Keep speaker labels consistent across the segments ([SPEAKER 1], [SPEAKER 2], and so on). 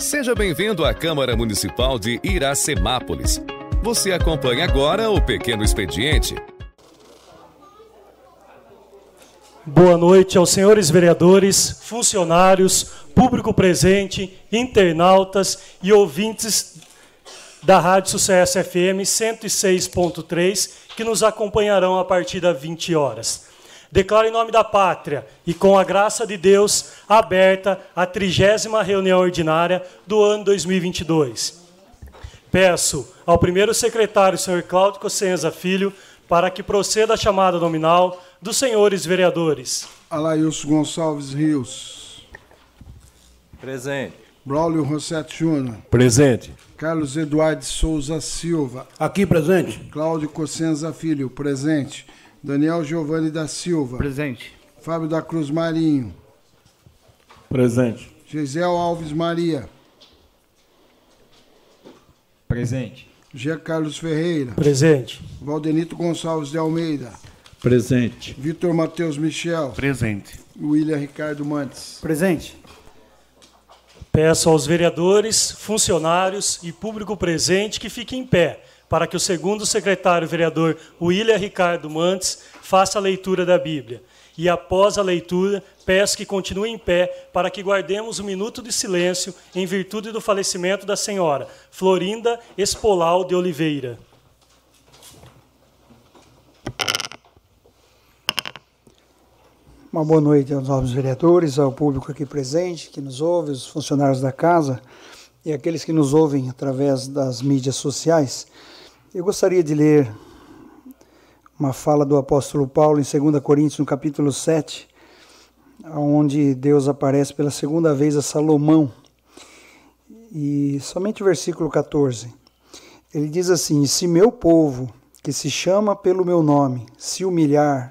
[SPEAKER 1] Seja bem-vindo à Câmara Municipal de Iracemápolis. Você acompanha agora o Pequeno Expediente.
[SPEAKER 2] Boa noite aos senhores vereadores, funcionários, público presente, internautas e ouvintes da Rádio Sucesso FM 106.3 que nos acompanharão a partir das 20 horas. Declaro em nome da pátria e com a graça de Deus aberta a trigésima reunião ordinária do ano 2022. Peço ao primeiro secretário, senhor Cláudio Cossenza Filho, para que proceda a chamada nominal dos senhores vereadores.
[SPEAKER 3] Alailson Gonçalves Rios.
[SPEAKER 4] Presente.
[SPEAKER 3] Braulio Rossetti Júnior.
[SPEAKER 4] Presente.
[SPEAKER 3] Carlos Eduardo Souza Silva.
[SPEAKER 5] Aqui presente.
[SPEAKER 3] Cláudio Cossenza Filho, presente. Daniel Giovanni da Silva.
[SPEAKER 6] Presente.
[SPEAKER 3] Fábio da Cruz Marinho.
[SPEAKER 4] Presente.
[SPEAKER 3] Gisel Alves Maria.
[SPEAKER 6] Presente.
[SPEAKER 3] Jean Carlos Ferreira.
[SPEAKER 2] Presente.
[SPEAKER 3] Valdenito Gonçalves de Almeida.
[SPEAKER 4] Presente.
[SPEAKER 3] Vitor Matheus Michel.
[SPEAKER 6] Presente.
[SPEAKER 3] William Ricardo Mantes.
[SPEAKER 5] Presente.
[SPEAKER 2] Peço aos vereadores, funcionários e público presente que fiquem em pé para que o segundo secretário vereador William Ricardo Mantes faça a leitura da Bíblia. E após a leitura, peço que continue em pé para que guardemos um minuto de silêncio em virtude do falecimento da senhora Florinda Espolau de Oliveira.
[SPEAKER 5] Uma boa noite aos novos vereadores, ao público aqui presente, que nos ouve, os funcionários da casa e aqueles que nos ouvem através das mídias sociais. Eu gostaria de ler uma fala do apóstolo Paulo em 2 Coríntios, no capítulo 7, onde Deus aparece pela segunda vez a Salomão. E somente o versículo 14. Ele diz assim: Se meu povo, que se chama pelo meu nome, se humilhar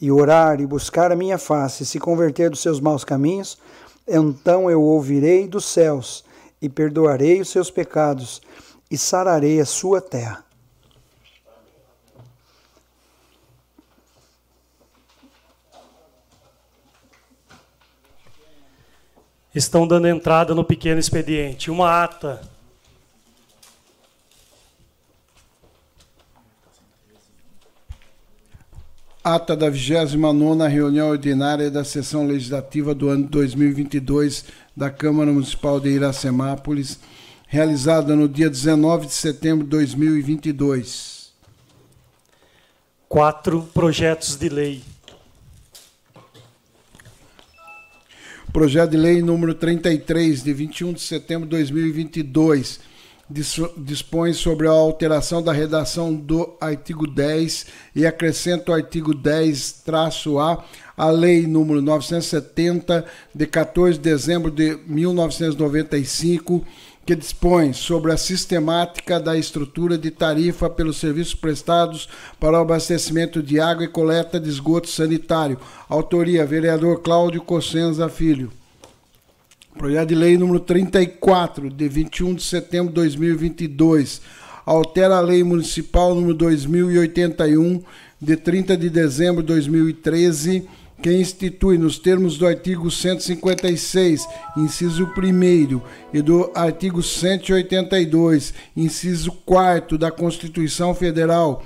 [SPEAKER 5] e orar e buscar a minha face, se converter dos seus maus caminhos, então eu ouvirei dos céus e perdoarei os seus pecados e sararei a sua terra.
[SPEAKER 2] Estão dando entrada no pequeno expediente. Uma ata
[SPEAKER 3] Ata da 29ª reunião ordinária da sessão legislativa do ano 2022 da Câmara Municipal de Iracemápolis, realizada no dia 19 de setembro de 2022.
[SPEAKER 2] Quatro projetos de lei.
[SPEAKER 3] Projeto de lei número 33, de 21 de setembro de 2022, dispõe sobre a alteração da redação do artigo 10 e acrescenta o artigo 10-A a lei número 970 de 14 de dezembro de 1995 que dispõe sobre a sistemática da estrutura de tarifa pelos serviços prestados para o abastecimento de água e coleta de esgoto sanitário. Autoria: vereador Cláudio Cossenza Filho. Projeto de Lei número 34, de 21 de setembro de 2022, altera a Lei Municipal número 2081, de 30 de dezembro de 2013, que institui, nos termos do artigo 156, inciso 1 e do artigo 182, inciso 4 da Constituição Federal,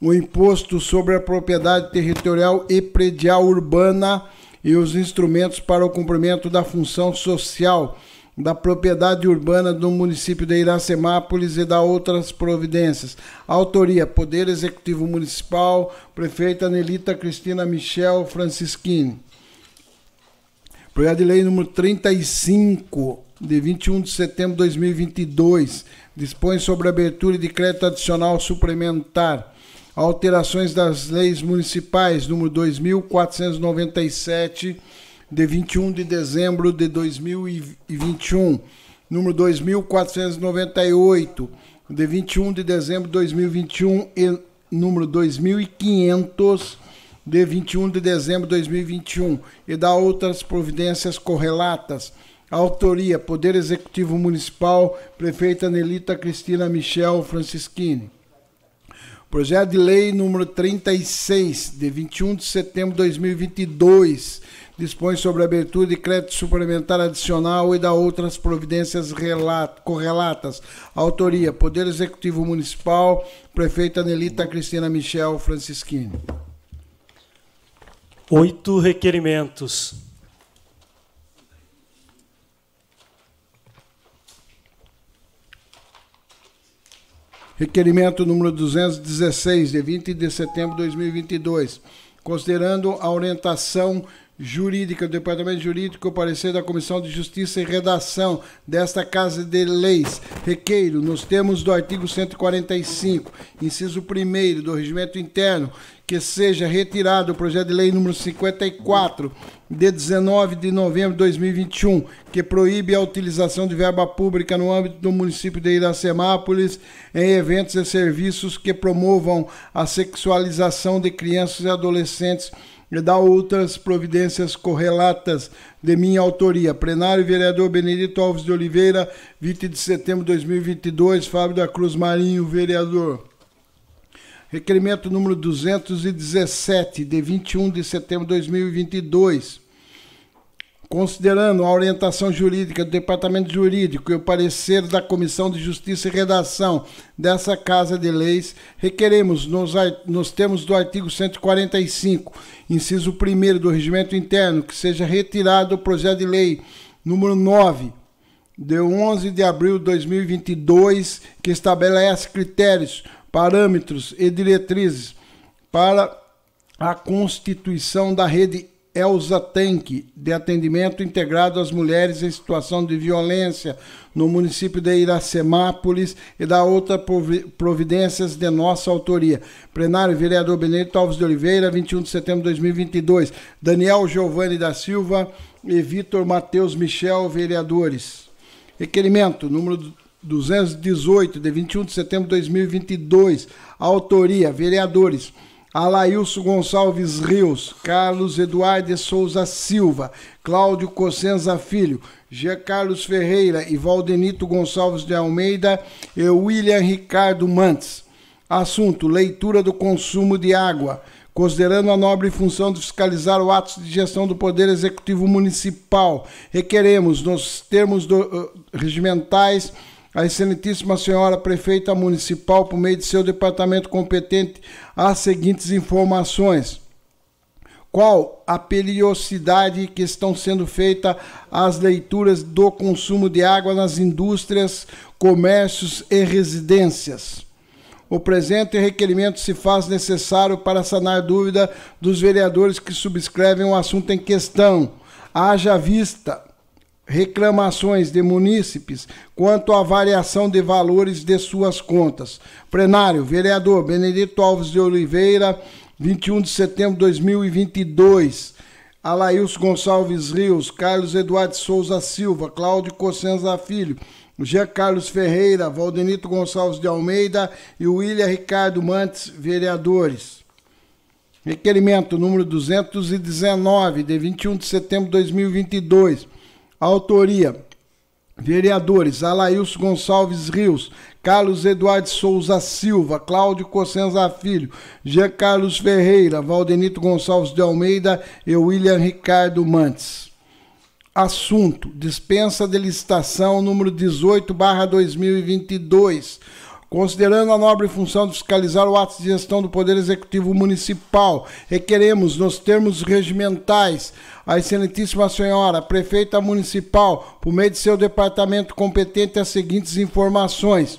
[SPEAKER 3] o imposto sobre a propriedade territorial e predial urbana e os instrumentos para o cumprimento da função social da propriedade urbana do município de Iracemápolis e da outras providências. Autoria: Poder Executivo Municipal, prefeita Nelita Cristina Michel Francisquini. Projeto de Lei número 35, de 21 de setembro de 2022, dispõe sobre abertura de crédito adicional suplementar alterações das leis municipais número 2497 de 21 de dezembro de 2021, número 2498 de 21 de dezembro de 2021 e número 2500 de 21 de dezembro de 2021 e da outras providências correlatas. Autoria: Poder Executivo Municipal, Prefeita Nelita Cristina Michel Francisquini. Projeto de lei número 36, de 21 de setembro de 2022, dispõe sobre a abertura de crédito suplementar adicional e da outras providências correlatas. Autoria: Poder Executivo Municipal, Prefeita Nelita Cristina Michel Francisquini.
[SPEAKER 2] Oito requerimentos.
[SPEAKER 3] Requerimento número 216, de 20 de setembro de 2022. Considerando a orientação jurídica do Departamento Jurídico, parecer da Comissão de Justiça e Redação desta Casa de Leis, requeiro, nos termos do artigo 145, inciso 1 do Regimento Interno, que seja retirado o projeto de lei número 54, de 19 de novembro de 2021, que proíbe a utilização de verba pública no âmbito do município de Iracemápolis em eventos e serviços que promovam a sexualização de crianças e adolescentes e da outras providências correlatas de minha autoria. Plenário, vereador Benedito Alves de Oliveira, 20 de setembro de 2022. Fábio da Cruz Marinho, vereador. Requerimento número 217, de 21 de setembro de 2022 considerando a orientação jurídica do Departamento Jurídico e o parecer da Comissão de Justiça e Redação dessa Casa de Leis, requeremos, nos, nos termos do artigo 145, inciso 1 do Regimento Interno, que seja retirado o projeto de lei número 9, de 11 de abril de 2022, que estabelece critérios, parâmetros e diretrizes para a constituição da rede Elza Tanque, de atendimento integrado às mulheres em situação de violência no município de Iracemápolis e da outra providências de nossa autoria. Plenário, vereador Benedito Alves de Oliveira, 21 de setembro de 2022. Daniel Giovanni da Silva e Vitor Matheus Michel, vereadores. Requerimento número 218, de 21 de setembro de 2022. Autoria, vereadores Alailson Gonçalves Rios, Carlos Eduardo Souza Silva, Cláudio Cossenza Filho, G. Carlos Ferreira e Valdenito Gonçalves de Almeida e William Ricardo Mantes. Assunto: leitura do consumo de água. Considerando a nobre função de fiscalizar o ato de gestão do Poder Executivo Municipal, requeremos, nos termos do, uh, regimentais, a Excelentíssima Senhora Prefeita Municipal, por meio de seu departamento competente, as seguintes informações. Qual a periodicidade que estão sendo feitas as leituras do consumo de água nas indústrias, comércios e residências? O presente requerimento se faz necessário para sanar dúvida dos vereadores que subscrevem o assunto em questão. Haja vista reclamações de munícipes quanto à variação de valores de suas contas. Plenário, vereador Benedito Alves de Oliveira, 21 de setembro de 2022. Alailson Gonçalves Rios, Carlos Eduardo Souza Silva, Cláudio Cossenza Filho, Jean Carlos Ferreira, Valdenito Gonçalves de Almeida e William Ricardo Mantes, vereadores. Requerimento número 219, de 21 de setembro de 2022 Autoria: Vereadores Alailson Gonçalves Rios, Carlos Eduardo Souza Silva, Cláudio Cossenza Filho, Jean Carlos Ferreira, Valdenito Gonçalves de Almeida e William Ricardo Mantes. Assunto: dispensa de licitação número 18 2022 Considerando a nobre função de fiscalizar o ato de gestão do Poder Executivo Municipal, requeremos, nos termos regimentais, a Excelentíssima Senhora, Prefeita Municipal, por meio de seu departamento competente, as seguintes informações.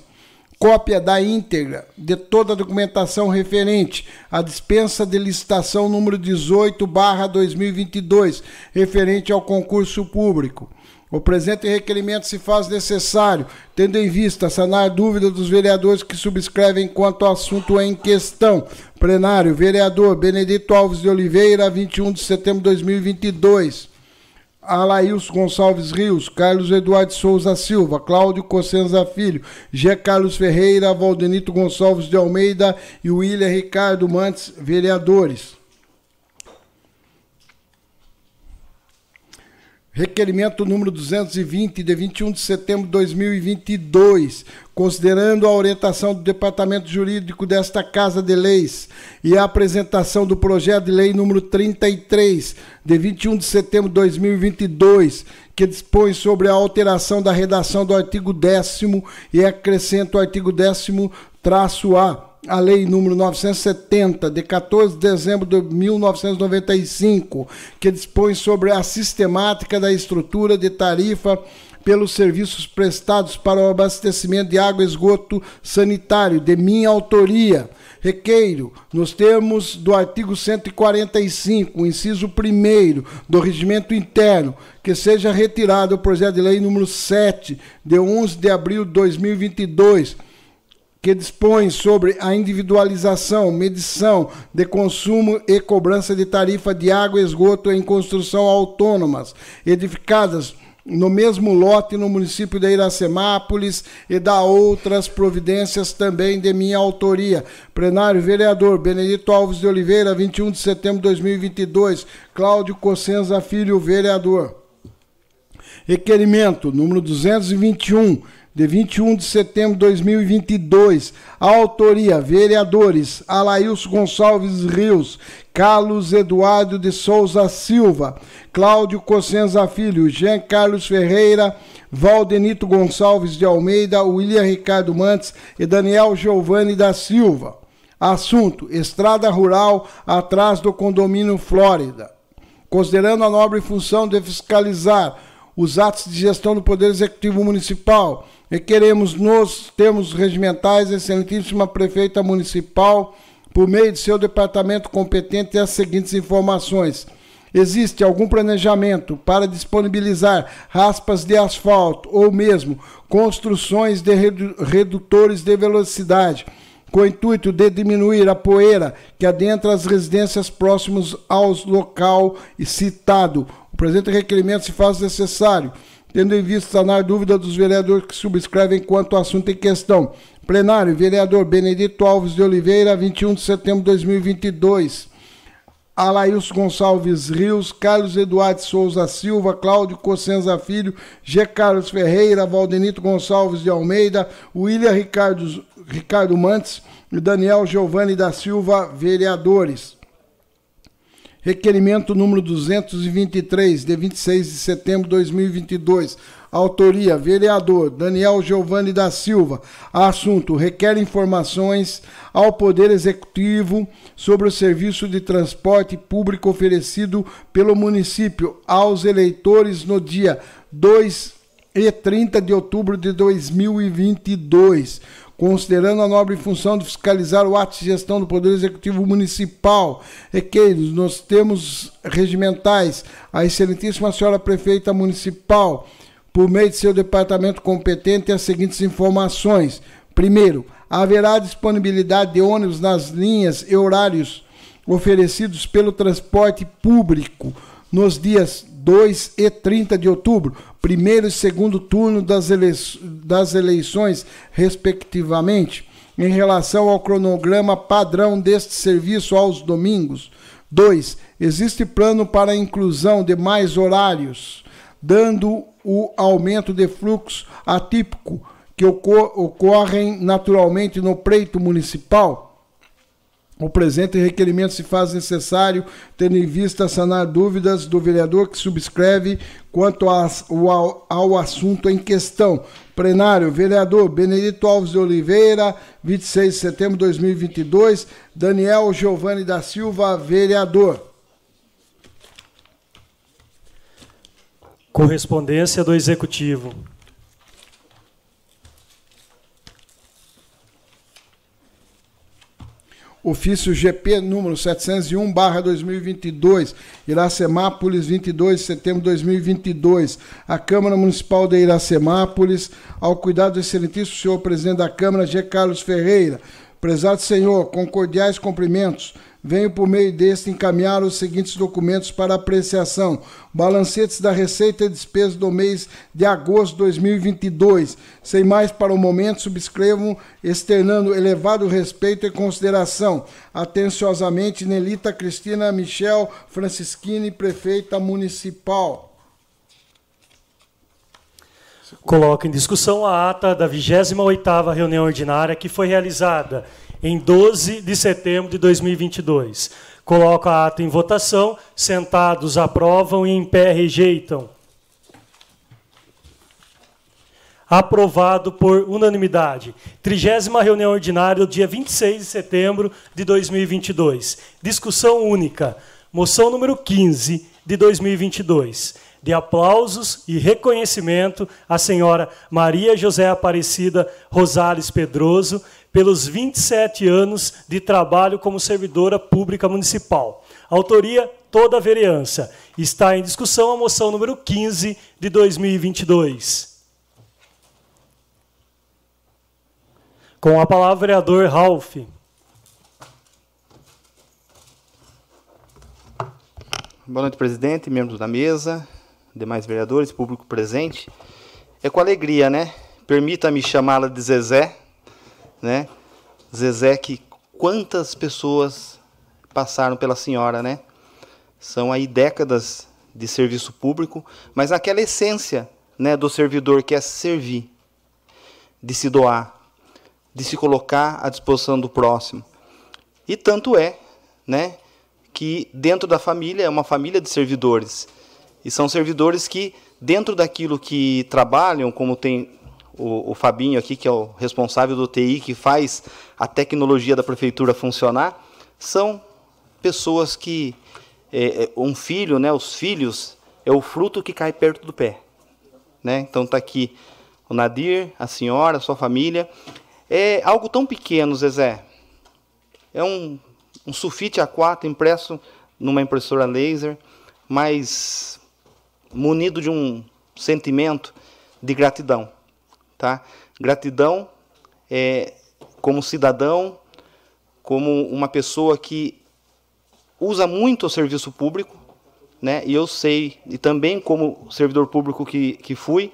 [SPEAKER 3] Cópia da íntegra de toda a documentação referente à dispensa de licitação número 18, 2022, referente ao concurso público o presente requerimento se faz necessário, tendo em vista sanar dúvida dos vereadores que subscrevem quanto ao assunto em questão. Plenário, vereador Benedito Alves de Oliveira, 21 de setembro de 2022. Alailson Gonçalves Rios, Carlos Eduardo Souza Silva, Cláudio Cossenza Filho, G. Carlos Ferreira, Valdenito Gonçalves de Almeida e William Ricardo Mantes, vereadores. Requerimento número 220, de 21 de setembro de 2022, considerando a orientação do Departamento Jurídico desta Casa de Leis e a apresentação do projeto de lei número 33, de 21 de setembro de 2022, que dispõe sobre a alteração da redação do artigo 10 e acrescenta o artigo 10 traço A a Lei número 970, de 14 de dezembro de 1995, que dispõe sobre a sistemática da estrutura de tarifa pelos serviços prestados para o abastecimento de água e esgoto sanitário, de minha autoria. Requeiro, nos termos do artigo 145, inciso 1 do Regimento Interno, que seja retirado o projeto de lei número 7, de 11 de abril de 2022 que dispõe sobre a individualização, medição de consumo e cobrança de tarifa de água e esgoto em construção autônomas, edificadas no mesmo lote no município de Iracemápolis e da outras providências também de minha autoria. Plenário, vereador Benedito Alves de Oliveira, 21 de setembro de 2022. Cláudio Cossenza Filho, vereador. Requerimento número 221 de 21 de setembro de 2022. A autoria: vereadores Alailson Gonçalves Rios, Carlos Eduardo de Souza Silva, Cláudio Cossenza Filho, Jean Carlos Ferreira, Valdenito Gonçalves de Almeida, William Ricardo Mantes e Daniel Giovanni da Silva. Assunto: Estrada Rural atrás do condomínio Flórida. Considerando a nobre função de fiscalizar os atos de gestão do Poder Executivo Municipal, Requeremos nos termos regimentais, excelentíssima prefeita municipal, por meio de seu departamento competente, as seguintes informações. Existe algum planejamento para disponibilizar raspas de asfalto ou mesmo construções de redutores de velocidade, com o intuito de diminuir a poeira que adentra as residências próximas aos local citado. O presente requerimento se faz necessário tendo em vista sanar dúvida dos vereadores que subscrevem quanto ao assunto em questão. Plenário, vereador Benedito Alves de Oliveira, 21 de setembro de 2022. Alailson Gonçalves Rios, Carlos Eduardo Souza Silva, Cláudio Cossenza Filho, G. Carlos Ferreira, Valdenito Gonçalves de Almeida, William Ricardo, Ricardo Mantes e Daniel Giovanni da Silva, vereadores. Requerimento número 223, de 26 de setembro de 2022. Autoria: vereador Daniel Giovanni da Silva. Assunto: requer informações ao Poder Executivo sobre o serviço de transporte público oferecido pelo município aos eleitores no dia 2 e 30 de outubro de 2022 considerando a nobre função de fiscalizar o ato de gestão do Poder Executivo Municipal. Requeiros, nos termos regimentais, a excelentíssima senhora prefeita municipal, por meio de seu departamento competente, as seguintes informações. Primeiro, haverá disponibilidade de ônibus nas linhas e horários oferecidos pelo transporte público nos dias 2 e 30 de outubro, primeiro e segundo turno das, das eleições, respectivamente, em relação ao cronograma padrão deste serviço aos domingos. 2. Existe plano para a inclusão de mais horários, dando o aumento de fluxo atípico que ocorrem naturalmente no preito municipal? O presente requerimento se faz necessário, tendo em vista sanar dúvidas do vereador que subscreve quanto ao, ao assunto em questão. Plenário, vereador Benedito Alves de Oliveira, 26 de setembro de 2022. Daniel Giovanni da Silva, vereador.
[SPEAKER 2] Correspondência do Executivo.
[SPEAKER 3] Ofício GP número 701/2022, Iracemápolis, 22 de setembro de 2022. A Câmara Municipal de Iracemápolis, ao cuidado do excelentíssimo senhor presidente da Câmara, G. Carlos Ferreira. Prezado senhor, com cordiais cumprimentos venho por meio deste encaminhar os seguintes documentos para apreciação: balancetes da receita e despesa do mês de agosto de 2022. Sem mais para o momento, subscrevam externando elevado respeito e consideração. Atenciosamente, Nelita Cristina Michel Francisquini, prefeita municipal.
[SPEAKER 2] Coloco em discussão a ata da 28ª reunião ordinária que foi realizada em 12 de setembro de 2022. Coloco a ata em votação. Sentados aprovam e em pé rejeitam. Aprovado por unanimidade. Trigésima reunião ordinária, dia 26 de setembro de 2022. Discussão única. Moção número 15 de 2022 de aplausos e reconhecimento à senhora Maria José Aparecida Rosales Pedroso pelos 27 anos de trabalho como servidora pública municipal. Autoria toda a vereança. Está em discussão a moção número 15 de 2022. Com a palavra, vereador Ralph.
[SPEAKER 6] Boa noite, presidente, membros da mesa, demais vereadores, público presente. É com alegria, né? Permita-me chamá-la de Zezé, né? Zezé que quantas pessoas passaram pela senhora, né? São aí décadas de serviço público, mas aquela essência, né, do servidor que é servir, de se doar, de se colocar à disposição do próximo. E tanto é, né, que dentro da família é uma família de servidores e são servidores que, dentro daquilo que trabalham, como tem o, o, Fabinho aqui, que é o responsável do TI, que faz a tecnologia da prefeitura funcionar, são pessoas que é, é, um filho, né, os filhos, é o fruto que cai perto do pé. Né? Então está aqui o Nadir, a senhora, a sua família. É algo tão pequeno, Zezé. É um, um sulfite A4 impresso numa impressora laser, mas munido de um sentimento de gratidão, tá? Gratidão é como cidadão, como uma pessoa que usa muito o serviço público, né? E eu sei, e também como servidor público que, que fui,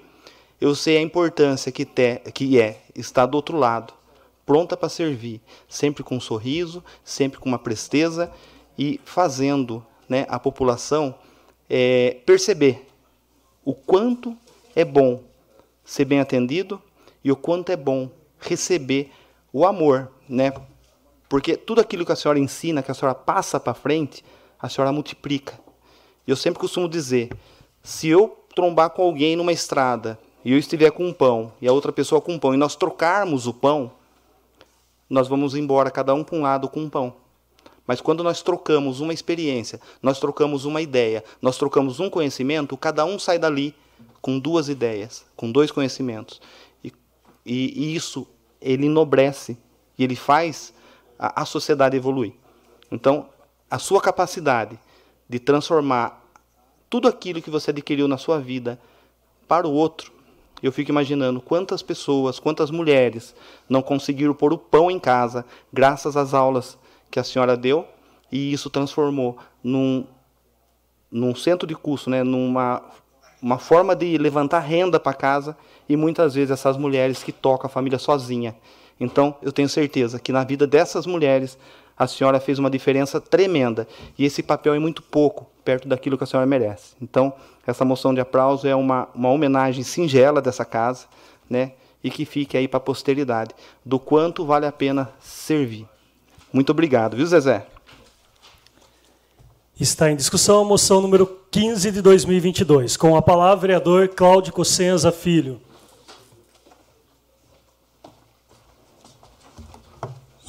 [SPEAKER 6] eu sei a importância que, te, que é estar do outro lado, pronta para servir, sempre com um sorriso, sempre com uma presteza e fazendo né, a população é, perceber o quanto é bom ser bem atendido e o quanto é bom receber o amor, né? Porque tudo aquilo que a senhora ensina, que a senhora passa para frente, a senhora multiplica. Eu sempre costumo dizer, se eu trombar com alguém numa estrada e eu estiver com um pão e a outra pessoa com um pão e nós trocarmos o pão, nós vamos embora cada um para um lado com um pão. Mas quando nós trocamos uma experiência, nós trocamos uma ideia, nós trocamos um conhecimento, cada um sai dali com duas ideias, com dois conhecimentos. E, e, isso ele enobrece e ele faz a, a sociedade evoluir. Então, a sua capacidade de transformar tudo aquilo que você adquiriu na sua vida para o outro, eu fico imaginando quantas pessoas, quantas mulheres não conseguiram pôr o pão em casa graças às aulas que a senhora deu e isso transformou num, num centro de curso, né, numa uma forma de levantar renda para casa e muitas vezes essas mulheres que tocam a família sozinha. Então, eu tenho certeza que na vida dessas mulheres a senhora fez uma diferença tremenda e esse papel é muito pouco perto daquilo que a senhora merece. Então, essa moção de aplauso é uma, uma homenagem singela dessa casa, né? E que fique aí para a posteridade do quanto vale a pena servir. Muito obrigado, viu, Zezé?
[SPEAKER 2] Está em discussão a moção número 15 de 2022. Com a palavra, vereador Cláudio Cossenza Filho.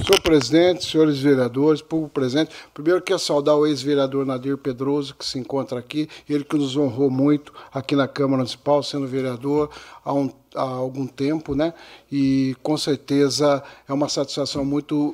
[SPEAKER 3] Senhor presidente, senhores vereadores, povo presente, primeiro quero saudar o ex-vereador Nadir Pedroso, que se encontra aqui, ele que nos honrou muito aqui na Câmara Municipal, sendo vereador há, um, há algum tempo, né? E com certeza é uma satisfação muito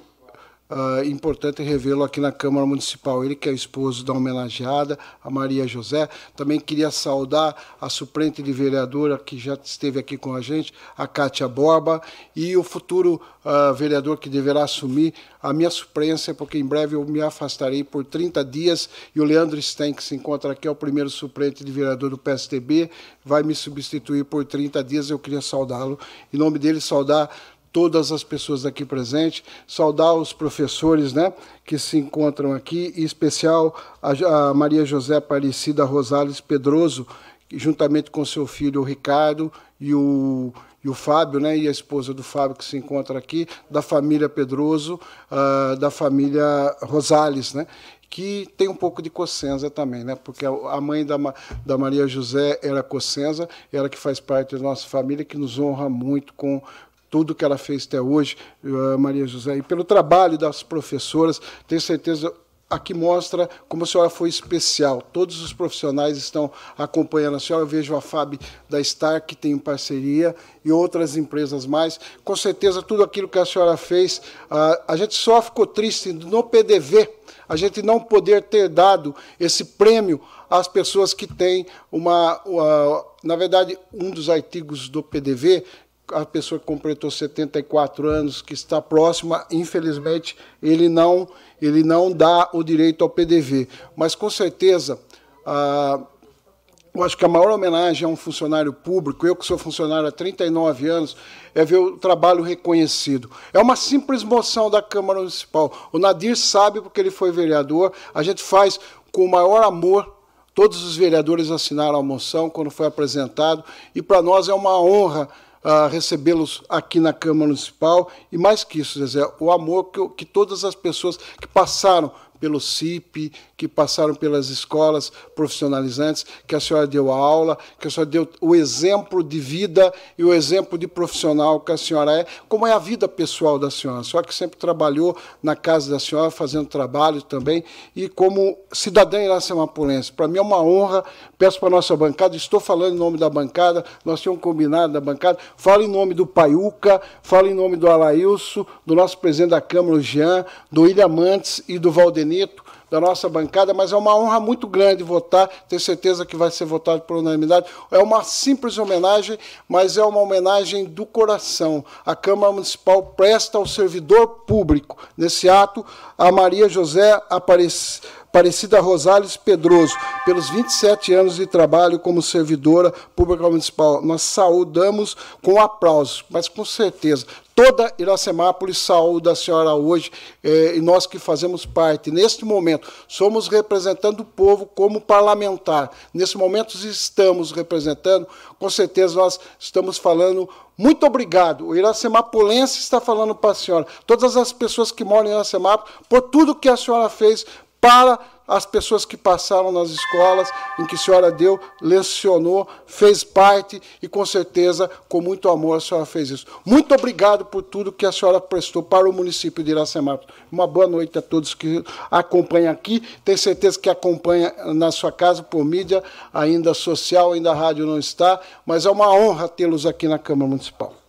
[SPEAKER 3] Uh, importante revê-lo aqui na Câmara Municipal. Ele que é o esposo da homenageada, a Maria José. Também queria saudar a suplente de vereadora que já esteve aqui com a gente, a Kátia Borba, e o futuro uh, vereador que deverá assumir a minha suplência, porque em breve eu me afastarei por 30 dias, e o Leandro Sten, que se encontra aqui, é o primeiro suplente de vereador do PSTB, vai me substituir por 30 dias. Eu queria saudá-lo. Em nome dele, saudar todas as pessoas aqui presentes, saudar os professores né, que se encontram aqui, em especial a, a Maria José Aparecida Rosales Pedroso, juntamente com seu filho Ricardo e o, e o Fábio, né, e a esposa do Fábio que se encontra aqui, da família Pedroso, uh, da família Rosales, né, que tem um pouco de Cossenza também, né, porque a mãe da, da Maria José era Cossenza, ela que faz parte da nossa família, que nos honra muito com tudo que ela fez até hoje, uh, Maria José, e pelo trabalho das professoras, tenho certeza aqui mostra como a senhora foi especial. Todos os profissionais estão acompanhando a senhora. Eu vejo a FAB da Star, que tem parceria, e outras empresas mais. Com certeza, tudo aquilo que a senhora fez, a gente só ficou triste no PDV, a gente não poder ter dado esse prêmio às pessoas que têm uma, uma na verdade, um dos artigos do PDV a pessoa que completou 74 anos, que está próxima, infelizmente, ele não, ele não dá o direito ao PDV. Mas, com certeza, ah, eu acho que a maior homenagem a um funcionário público, eu que sou funcionário há 39 anos, é ver o trabalho reconhecido. É uma simples moção da Câmara Municipal. O Nadir sabe porque ele foi vereador, a gente faz com o maior amor Todos os vereadores assinaram a moção quando foi apresentado, e para nós é uma honra uh, recebê-los aqui na Câmara Municipal. E mais que isso, Zezé, o amor que, que todas as pessoas que passaram pelo CIP, que passaram pelas escolas profissionalizantes, que a senhora deu a aula, que a senhora deu o exemplo de vida e o exemplo de profissional que a senhora é, como é a vida pessoal da senhora. Senhora que sempre trabalhou na casa da senhora, fazendo trabalho também, e como cidadã iracemapulense. Para mim é uma honra, peço para a nossa bancada, estou falando em nome da bancada, nós tínhamos combinado da bancada, falo em nome do Paiuca, falo em nome do Alailson, do nosso presidente da Câmara, o Jean, do William Mantes e do Valdenir, Benito, da nossa bancada, mas é uma honra muito grande votar, tenho certeza que vai ser votado por unanimidade. É uma simples homenagem, mas é uma homenagem do coração. A Câmara Municipal presta ao servidor público, nesse ato, a Maria José Aparecida Rosales Pedroso, pelos 27 anos de trabalho como servidora pública municipal. Nós saudamos com aplausos, mas com certeza Toda Iracemápolis saúda a senhora hoje, eh, e nós que fazemos parte, neste momento, somos representando o povo como parlamentar. Nesse momento estamos representando, com certeza nós estamos falando muito obrigado. O Iracemapolense está falando para a senhora, todas as pessoas que moram em Iracemápolis, por tudo que a senhora fez para as pessoas que passaram nas escolas em que a senhora deu, lecionou, fez parte e com certeza, com muito amor, a senhora fez isso. Muito obrigado por tudo que a senhora prestou para o município de Iracemato. Uma boa noite a todos que acompanham aqui. Tenho certeza que acompanha na sua casa por mídia, ainda social, ainda a rádio não está, mas é uma honra tê-los aqui na Câmara Municipal.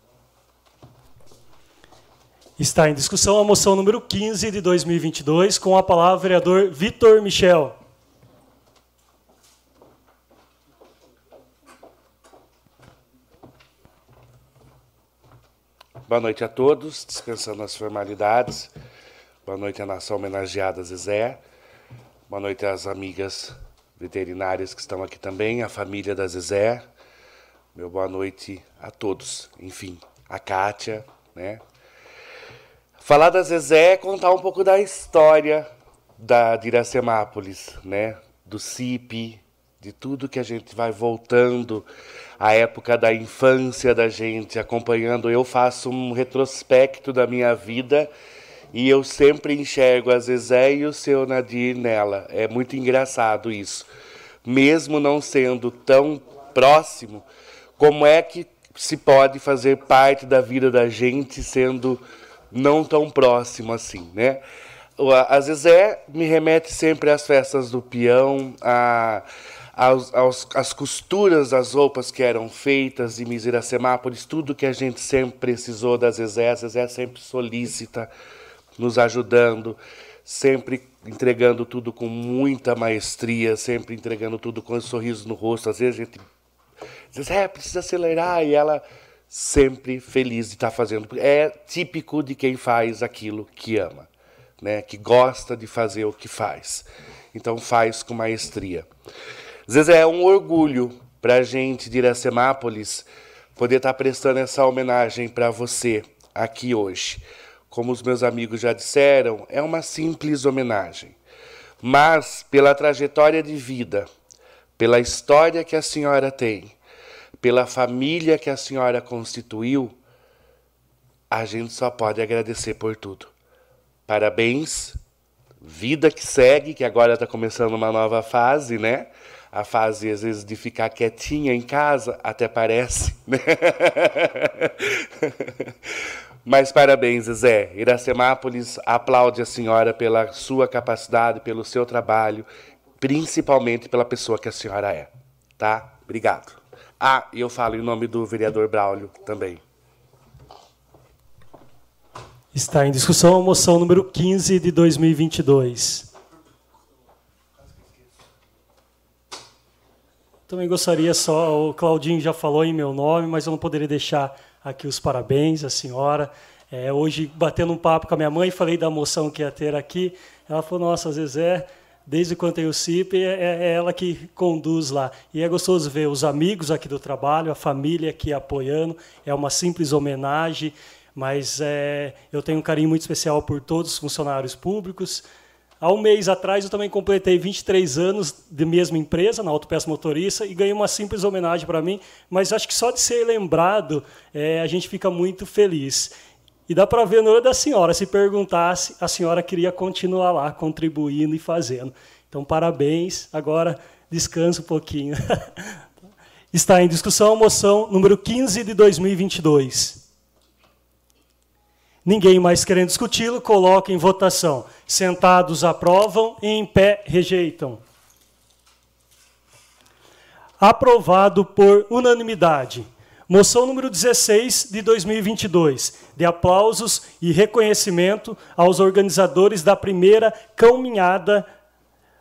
[SPEAKER 2] Está em discussão a moção número 15 de 2022, com a palavra o vereador Vitor Michel.
[SPEAKER 7] Boa noite a todos, dispensando as formalidades. Boa noite à nação homenageada Zezé. Boa noite às amigas veterinárias que estão aqui também, a família da Zezé. Meu boa noite a todos. Enfim, a Kátia, né? Falar da Zezé é contar um pouco da história da, de Iracemápolis, né? Do CIP, de tudo que a gente vai voltando à época da infância da gente, acompanhando. Eu faço um retrospecto da minha vida e eu sempre enxergo a Zezé e o seu Nadir nela. É muito engraçado isso. Mesmo não sendo tão próximo, como é que se pode fazer parte da vida da gente sendo não tão próximo assim, né? A Zezé me remete sempre às festas do peão, a, aos, aos, costuras das roupas que eram feitas em Misiracemápolis, tudo que a gente sempre precisou da Zezé, a Zezé sempre solícita, nos ajudando, sempre entregando tudo com muita maestria, sempre entregando tudo com um sorriso no rosto. Às vezes a gente Zezé, precisa acelerar, e ela sempre feliz de estar fazendo. É típico de quem faz aquilo que ama, né? que gosta de fazer o que faz. Então faz com maestria. Zezé, é um orgulho para a gente de Iracemápolis poder estar prestando essa homenagem para você aqui hoje. Como os meus amigos já disseram, é uma simples homenagem. Mas, pela trajetória de vida, pela história que a senhora tem, pela família que a senhora constituiu, a gente só pode agradecer por tudo. Parabéns, vida que segue, que agora está começando uma nova fase, né? A fase, às vezes, de ficar quietinha em casa, até parece, né? Mas parabéns, Zé. Iracemápolis aplaude a senhora pela sua capacidade, pelo seu trabalho, principalmente pela pessoa que a senhora é. Tá? Obrigado. Ah, e eu falo em nome do vereador Braulio também.
[SPEAKER 2] Está em discussão a moção número 15 de 2022. Também gostaria só, o Claudinho já falou em meu nome, mas eu não poderia deixar aqui os parabéns à senhora. É, hoje, batendo um papo com a minha mãe, falei da moção que ia ter aqui. Ela falou: Nossa, Zezé, desde quando tem o CIP, é, é, ela que conduz lá. E é gostoso ver os amigos aqui do trabalho, a família aqui apoiando. É uma simples homenagem mas é, eu tenho um carinho muito especial por todos os funcionários públicos. Há um mês atrás, eu também completei 23 anos de mesma empresa, na Autopeça Motorista, e ganhei uma simples homenagem para mim, mas acho que só de ser lembrado, é, a gente fica muito feliz. E dá para ver no olho da senhora, se perguntasse, a senhora queria continuar lá, contribuindo e fazendo. Então, parabéns. Agora, descansa um pouquinho. Está em discussão a moção número 15 de 2022. Ninguém mais querendo discuti-lo, coloca em votação. Sentados aprovam e em pé rejeitam. Aprovado por unanimidade. Moção número 16 de 2022, de aplausos e reconhecimento aos organizadores da primeira caminhada.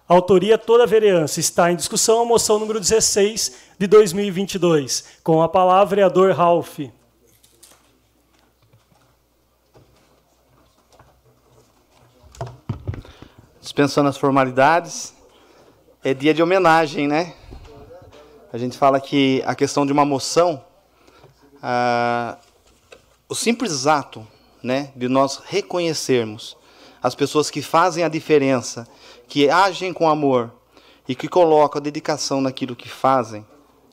[SPEAKER 2] Autoria toda a vereança. Está em discussão a moção número 16 de 2022. Com a palavra, vereador Ralph.
[SPEAKER 6] dispensando as formalidades, é dia de homenagem, né? A gente fala que a questão de uma moção, ah, o simples ato né, de nós reconhecermos as pessoas que fazem a diferença, que agem com amor e que colocam a dedicação naquilo que fazem,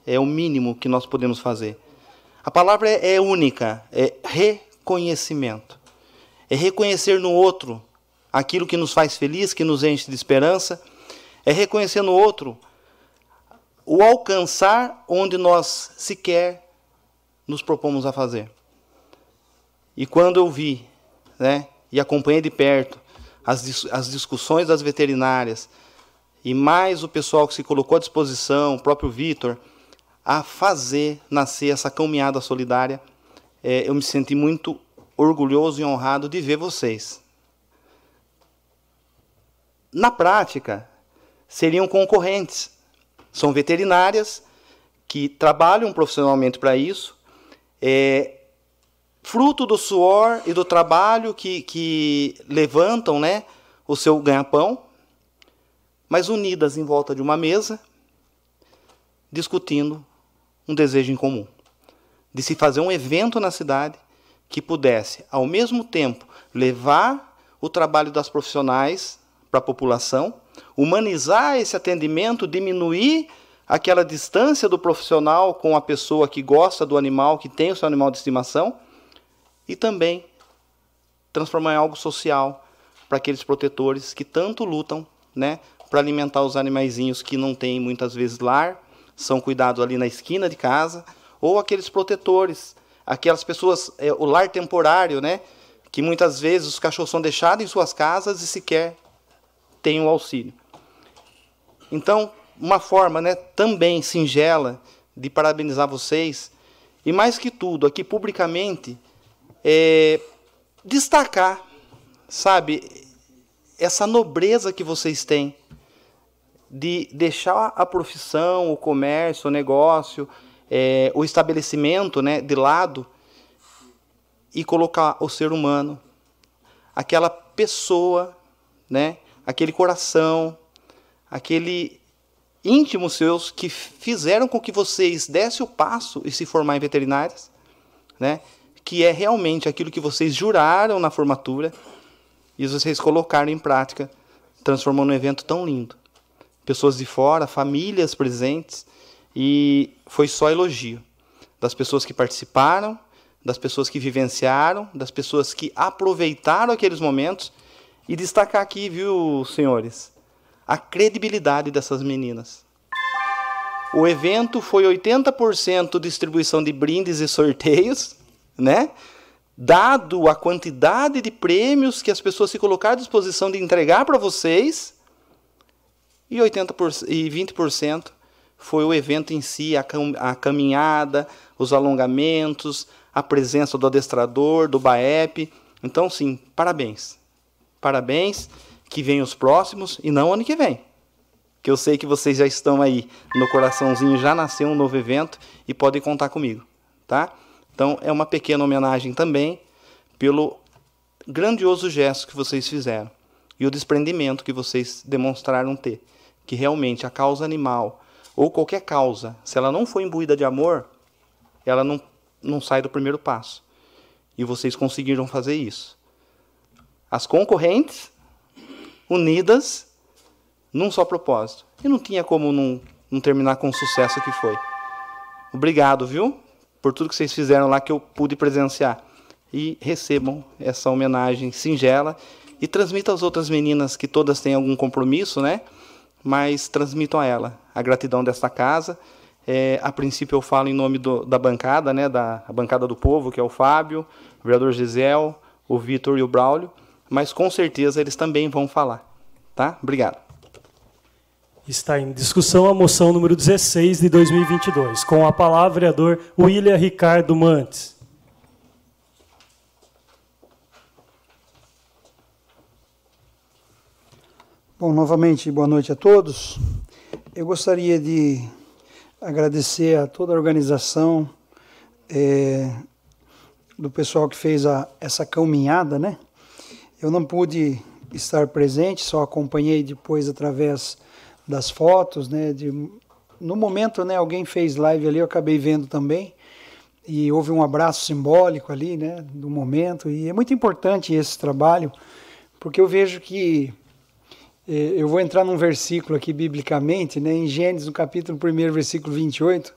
[SPEAKER 6] é o mínimo que nós podemos fazer. A palavra é, é única, é reconhecimento. É reconhecer no outro aquilo que nos faz feliz, que nos enche de esperança, é reconhecer no outro o alcançar onde nós sequer nos propomos a fazer. E quando eu vi, né, e acompanhei de perto as, as discussões das veterinárias, e mais o pessoal que se colocou à disposição, o próprio Vitor, a fazer nascer essa caminhada solidária, é, eu me senti muito orgulhoso e honrado de ver vocês na prática, seriam concorrentes. São veterinárias que trabalham profissionalmente para isso, é, fruto do suor e do trabalho que, que levantam né, o seu ganha-pão, mas unidas em volta de uma mesa, discutindo um desejo em comum de se fazer um evento na cidade que pudesse, ao mesmo tempo, levar o trabalho das profissionais para a população, humanizar esse atendimento, diminuir aquela distância do profissional com a pessoa que gosta do animal, que tem o seu animal de estimação, e também transformar em algo social para aqueles protetores que tanto lutam, né, para alimentar os animaizinhos que não têm muitas vezes lar, são cuidados ali na esquina de casa, ou aqueles protetores, aquelas pessoas, é, o lar temporário, né, que muitas vezes os cachorros são deixados em suas casas e sequer tem o auxílio. Então, uma forma né, também singela de parabenizar vocês, e mais que tudo, aqui publicamente, é, destacar, sabe, essa nobreza que vocês têm de deixar a profissão, o comércio, o negócio, é, o estabelecimento né, de lado e colocar o ser humano, aquela pessoa, né, aquele coração, aquele íntimo seus que fizeram com que vocês dessem o passo e se formar em veterinárias, né? que é realmente aquilo que vocês juraram na formatura e vocês colocaram em prática, transformando um evento tão lindo. pessoas de fora, famílias presentes, e foi só elogio das pessoas que participaram, das pessoas que vivenciaram, das pessoas que aproveitaram aqueles momentos e destacar aqui, viu, senhores, a credibilidade dessas meninas. O evento foi 80% distribuição de brindes e sorteios, né? Dado a quantidade de prêmios que as pessoas se colocaram à disposição de entregar para vocês, e 80% e 20% foi o evento em si, a, cam a caminhada, os alongamentos, a presença do adestrador, do BAEP. Então, sim, parabéns. Parabéns, que venham os próximos e não ano que vem. Que eu sei que vocês já estão aí no coraçãozinho, já nasceu um novo evento e podem contar comigo, tá? Então, é uma pequena homenagem também pelo grandioso gesto que vocês fizeram e o desprendimento que vocês demonstraram ter, que realmente a causa animal ou qualquer causa, se ela não for imbuída de amor, ela não não sai do primeiro passo. E vocês conseguiram fazer isso. As concorrentes unidas num só propósito. E não tinha como não, não terminar com o sucesso que foi. Obrigado, viu? Por tudo que vocês fizeram lá que eu pude presenciar. E recebam essa homenagem singela e transmitam às outras meninas que todas têm algum compromisso, né? Mas transmitam a ela a gratidão desta casa é, a princípio eu falo em nome do, da bancada, né, da bancada do povo, que é o Fábio, o vereador Gisel, o Vitor e o Braulio, mas com certeza eles também vão falar. Tá? Obrigado.
[SPEAKER 2] Está em discussão a moção número 16 de 2022. Com a palavra, vereador William Ricardo Mantes.
[SPEAKER 5] Bom, novamente, boa noite a todos. Eu gostaria de agradecer a toda a organização é, do pessoal que fez a, essa caminhada, né? Eu não pude estar presente, só acompanhei depois através das fotos, né? De, no momento, né? Alguém fez live ali, eu acabei vendo também e houve um abraço simbólico ali, né? Do momento e é muito importante esse trabalho porque eu vejo que é, eu vou entrar num versículo aqui biblicamente, né, em Gênesis, no capítulo 1, versículo 28,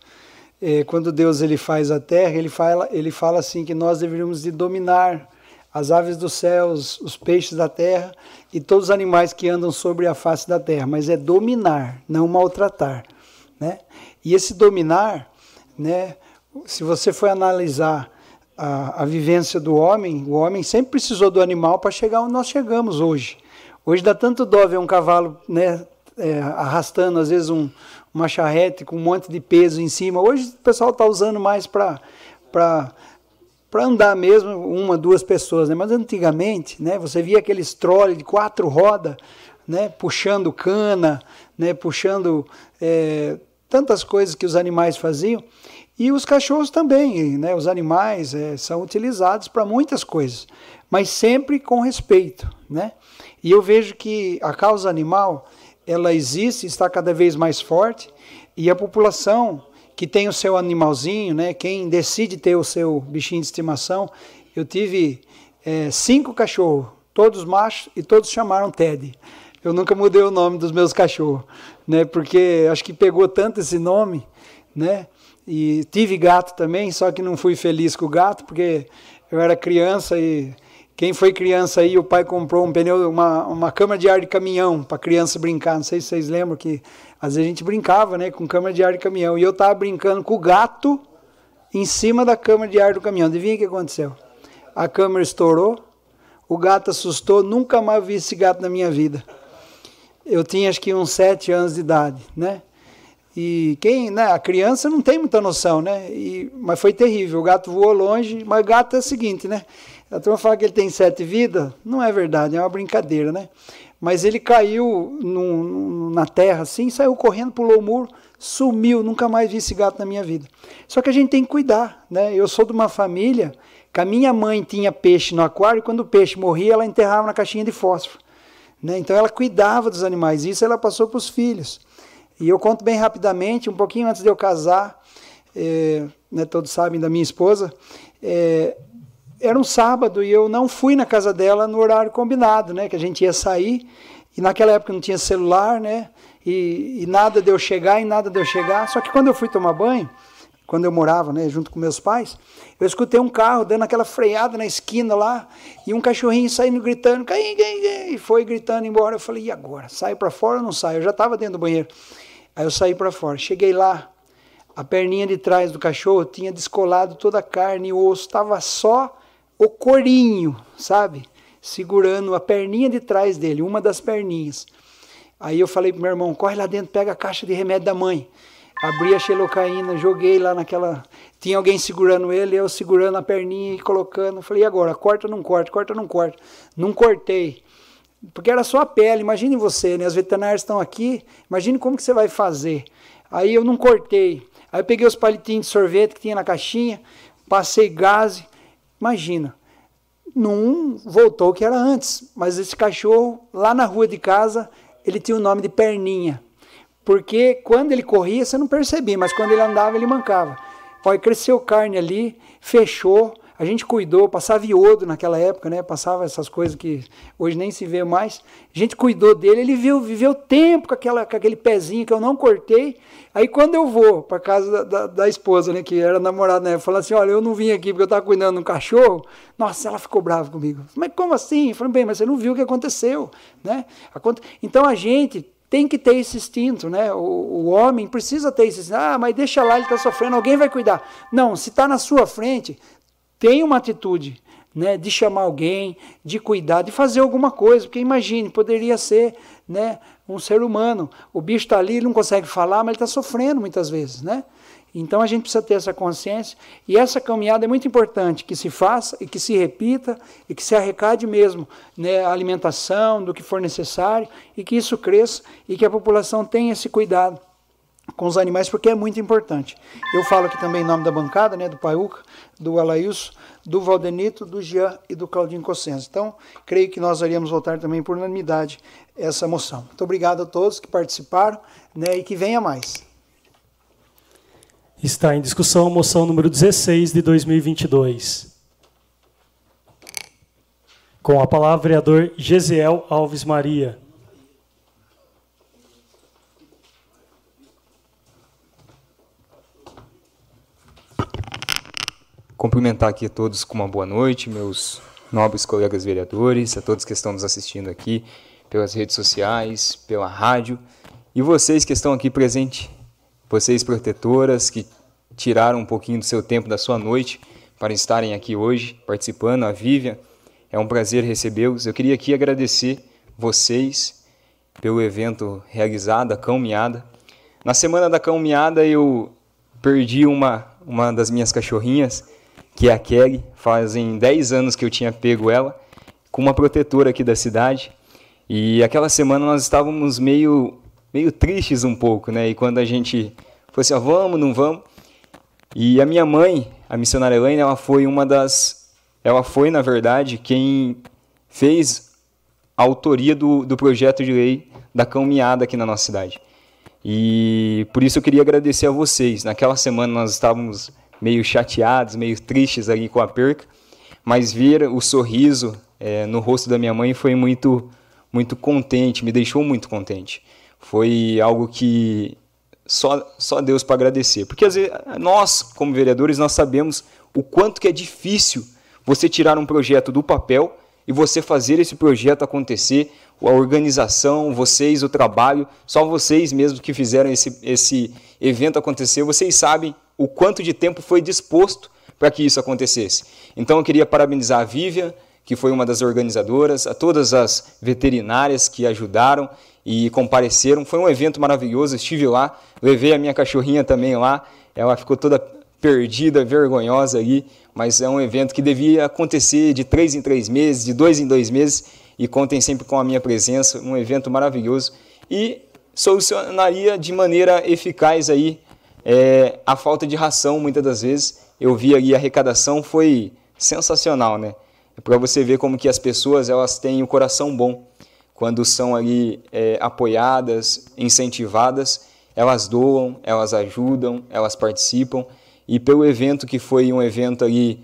[SPEAKER 5] é, quando Deus ele faz a terra, ele fala, ele fala assim que nós deveríamos de dominar as aves dos céus, os peixes da terra e todos os animais que andam sobre a face da terra, mas é dominar, não maltratar, né? E esse dominar, né, se você for analisar a, a vivência do homem, o homem sempre precisou do animal para chegar onde nós chegamos hoje. Hoje dá tanto dó ver um cavalo né, é, arrastando, às vezes, um, uma charrete com um monte de peso em cima. Hoje o pessoal está usando mais para para andar mesmo, uma, duas pessoas, né? Mas antigamente, né, você via aqueles trolles de quatro rodas, né, puxando cana, né, puxando é, tantas coisas que os animais faziam. E os cachorros também, né, os animais é, são utilizados para muitas coisas, mas sempre com respeito, né? E eu vejo que a causa animal, ela existe, está cada vez mais forte, e a população que tem o seu animalzinho, né, quem decide ter o seu bichinho de estimação, eu tive é, cinco cachorros, todos machos, e todos chamaram Ted. Eu nunca mudei o nome dos meus cachorros, né, porque acho que pegou tanto esse nome, né, e tive gato também, só que não fui feliz com o gato, porque eu era criança e quem foi criança aí, o pai comprou um pneu, uma, uma câmara de ar de caminhão para criança brincar. Não sei se vocês lembram que às vezes a gente brincava, né, com câmara de ar de caminhão. E eu estava brincando com o gato em cima da câmara de ar do caminhão. Adivinha o que aconteceu? A câmera estourou, o gato assustou, nunca mais vi esse gato na minha vida. Eu tinha acho que uns sete anos de idade, né? E quem, né, a criança não tem muita noção, né? E, mas foi terrível. O gato voou longe, mas gato é o seguinte, né? A turma fala que ele tem sete vidas, não é verdade, é uma brincadeira, né? Mas ele caiu no, na terra assim, saiu correndo, pulou o muro, sumiu, nunca mais vi esse gato na minha vida. Só que a gente tem que cuidar, né? Eu sou de uma família que a minha mãe tinha peixe no aquário e quando o peixe morria, ela enterrava na caixinha de fósforo. Né? Então ela cuidava dos animais, isso ela passou para os filhos. E eu conto bem rapidamente, um pouquinho antes de eu casar, é, né, todos sabem da minha esposa, é, era um sábado e eu não fui na casa dela no horário combinado, né? Que a gente ia sair E naquela época não tinha celular, né? E, e nada deu chegar e nada deu chegar. Só que quando eu fui tomar banho, quando eu morava, né, junto com meus pais, eu escutei um carro dando aquela freada na esquina lá e um cachorrinho saindo gritando, cai, cai, e foi gritando embora. Eu falei, e agora? Saio para fora ou não saio? Eu já estava dentro do banheiro. Aí eu saí para fora. Cheguei lá, a perninha de trás do cachorro tinha descolado toda a carne e o osso, estava só o corinho, sabe? Segurando a perninha de trás dele, uma das perninhas. Aí eu falei pro meu irmão, corre lá dentro, pega a caixa de remédio da mãe. Abri a xelocaína, joguei lá naquela. Tinha alguém segurando ele, eu segurando a perninha e colocando. Falei, e agora? Corta ou não corta? Corta ou não corta? Não cortei. Porque era só a pele, imagine você, né? As veterinárias estão aqui, imagine como que você vai fazer. Aí eu não cortei. Aí eu peguei os palitinhos de sorvete que tinha na caixinha, passei gás. Imagina, não voltou o que era antes, mas esse cachorro, lá na rua de casa, ele tinha o nome de Perninha. Porque quando ele corria, você não percebia, mas quando ele andava, ele mancava. Olha, cresceu carne ali, fechou, a gente cuidou, passava iodo naquela época, né? Passava essas coisas que hoje nem se vê mais. A gente cuidou dele, ele viveu, viveu tempo com, aquela, com aquele pezinho que eu não cortei. Aí quando eu vou para casa da, da, da, esposa, né, que era namorada, né, falando assim, olha, eu não vim aqui porque eu estava cuidando de um cachorro. Nossa, ela ficou brava comigo. Mas como assim? Eu falei, bem, mas você não viu o que aconteceu, né? Então a gente tem que ter esse instinto, né? O, o homem precisa ter esse instinto. Ah, mas deixa lá, ele está sofrendo, alguém vai cuidar. Não, se está na sua frente, tem uma atitude né, de chamar alguém, de cuidar, de fazer alguma coisa, porque imagine, poderia ser né, um ser humano. O bicho está ali, ele não consegue falar, mas ele está sofrendo muitas vezes. Né? Então a gente precisa ter essa consciência e essa caminhada é muito importante que se faça e que se repita e que se arrecade mesmo né, a alimentação do que for necessário e que isso cresça e que a população tenha esse cuidado com os animais porque é muito importante. Eu falo aqui também em nome da bancada, né, do Paiuca, do Alailson, do Valdenito, do Jean e do Claudinho Cossenza. Então, creio que nós iríamos votar também por unanimidade essa moção. Muito obrigado a todos que participaram né, e que venha mais.
[SPEAKER 2] Está em discussão a moção número 16 de 2022. Com a palavra, o vereador Gesiel Alves Maria.
[SPEAKER 8] Cumprimentar aqui a todos com uma boa noite, meus nobres colegas vereadores, a todos que estão nos assistindo aqui pelas redes sociais, pela rádio, e vocês que estão aqui presentes vocês protetoras que tiraram um pouquinho do seu tempo, da sua noite, para estarem aqui hoje participando, a Vivian, é um prazer recebê-los. Eu queria aqui agradecer vocês pelo evento realizado, a Cão Miada. Na semana da Cão Miada eu perdi uma, uma das minhas cachorrinhas, que é a Kelly, fazem 10 anos que eu tinha pego ela, com uma protetora aqui da cidade. E aquela semana nós estávamos meio meio tristes um pouco, né? E quando a gente falou assim, ó, vamos, não vamos. E a minha mãe, a missionária Elaine, ela foi uma das. Ela foi, na verdade, quem fez a autoria do, do projeto de lei da caminhada aqui na nossa cidade. E por isso eu queria agradecer a vocês. Naquela semana nós estávamos meio chateados, meio tristes ali com a perca, mas ver o sorriso é, no rosto da minha mãe foi muito, muito contente, me deixou muito contente foi algo que só, só Deus para agradecer. Porque às vezes, nós, como vereadores, nós sabemos o quanto que é difícil você tirar um projeto do papel e você fazer esse projeto acontecer, a organização, vocês, o trabalho, só vocês mesmos que fizeram esse, esse evento acontecer, vocês sabem o quanto de tempo foi disposto para que isso acontecesse. Então eu queria parabenizar a Vivian, que foi uma das organizadoras, a todas as veterinárias que ajudaram e compareceram. Foi um evento maravilhoso, estive lá, levei a minha cachorrinha também lá, ela ficou toda perdida, vergonhosa ali, mas é um evento que devia acontecer de três em três meses, de dois em dois meses, e contem sempre com a minha presença, um evento maravilhoso e solucionaria de maneira eficaz aí é, a falta de ração muitas das vezes. Eu vi ali a arrecadação foi sensacional, né? Para você ver como que as pessoas elas têm o coração bom quando são ali é, apoiadas, incentivadas, elas doam, elas ajudam, elas participam. E pelo evento que foi um evento ali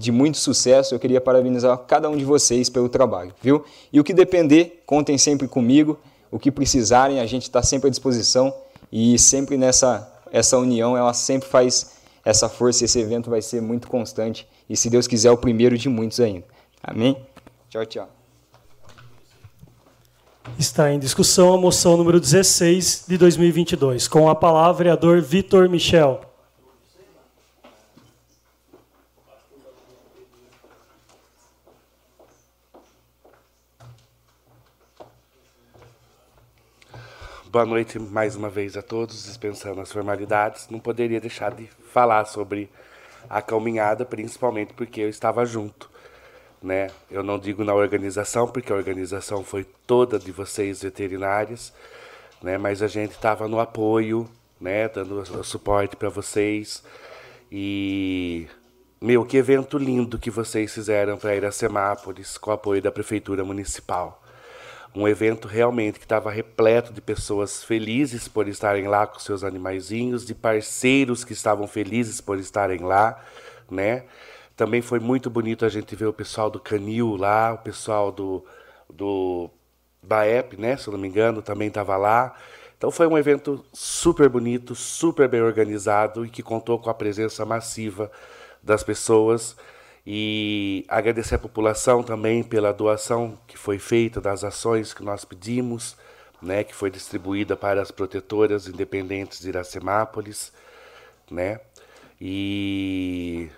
[SPEAKER 8] de muito sucesso. Eu queria parabenizar cada um de vocês pelo trabalho, viu? E o que depender, contem sempre comigo. O que precisarem, a gente está sempre à disposição e sempre nessa essa união, ela sempre faz essa força. Esse evento vai ser muito constante e, se Deus quiser, o primeiro de muitos ainda. Amém? Tchau, tchau.
[SPEAKER 2] Está em discussão a moção número 16 de 2022. Com a palavra, vereador Vitor Michel.
[SPEAKER 7] Boa noite mais uma vez a todos, dispensando as formalidades. Não poderia deixar de falar sobre a caminhada, principalmente porque eu estava junto. Né? Eu não digo na organização, porque a organização foi toda de vocês veterinários, né? mas a gente estava no apoio, né? dando suporte para vocês. E, meu, que evento lindo que vocês fizeram para Iracemápolis com o apoio da Prefeitura Municipal um evento realmente que estava repleto de pessoas felizes por estarem lá com seus animaizinhos, de parceiros que estavam felizes por estarem lá, né? Também foi muito bonito a gente ver o pessoal do Canil lá, o pessoal do, do Baep, né? Se eu não me engano, também estava lá. Então foi um evento super bonito, super bem organizado e que contou com a presença massiva das pessoas e agradecer à população também pela doação que foi feita das ações que nós pedimos, né, que foi distribuída para as protetoras independentes de Iracemápolis, né? E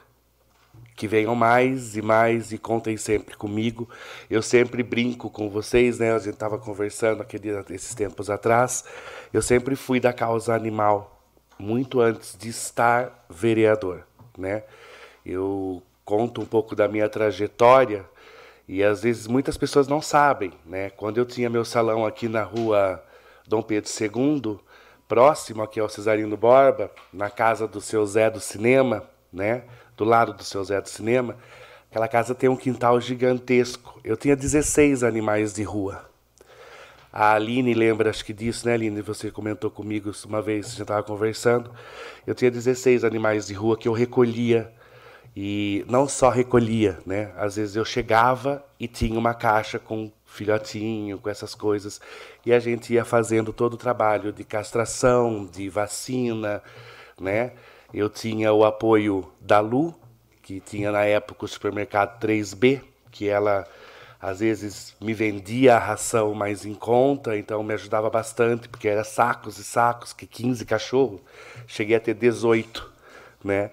[SPEAKER 7] que venham mais e mais e contem sempre comigo. Eu sempre brinco com vocês, né? A gente estava conversando aquele, esses tempos atrás. Eu sempre fui da causa animal, muito antes de estar vereador, né? Eu conto um pouco da minha trajetória e às vezes muitas pessoas não sabem, né? Quando eu tinha meu salão aqui na rua Dom Pedro II, próximo aqui ao Cesarino Borba, na casa do seu Zé do Cinema, né? Do lado do seu Zé do Cinema, aquela casa tem um quintal gigantesco. Eu tinha 16 animais de rua. A Aline lembra, acho que disso, né, Aline? Você comentou comigo uma vez, a gente estava conversando. Eu tinha 16 animais de rua que eu recolhia e não só recolhia, né? Às vezes eu chegava e tinha uma caixa com filhotinho, com essas coisas, e a gente ia fazendo todo o trabalho de castração, de vacina, né? Eu tinha o apoio da Lu, que tinha na época o supermercado 3B, que ela às vezes me vendia a ração mais em conta, então me ajudava bastante, porque era sacos e sacos, que 15 cachorros, cheguei a ter 18, né?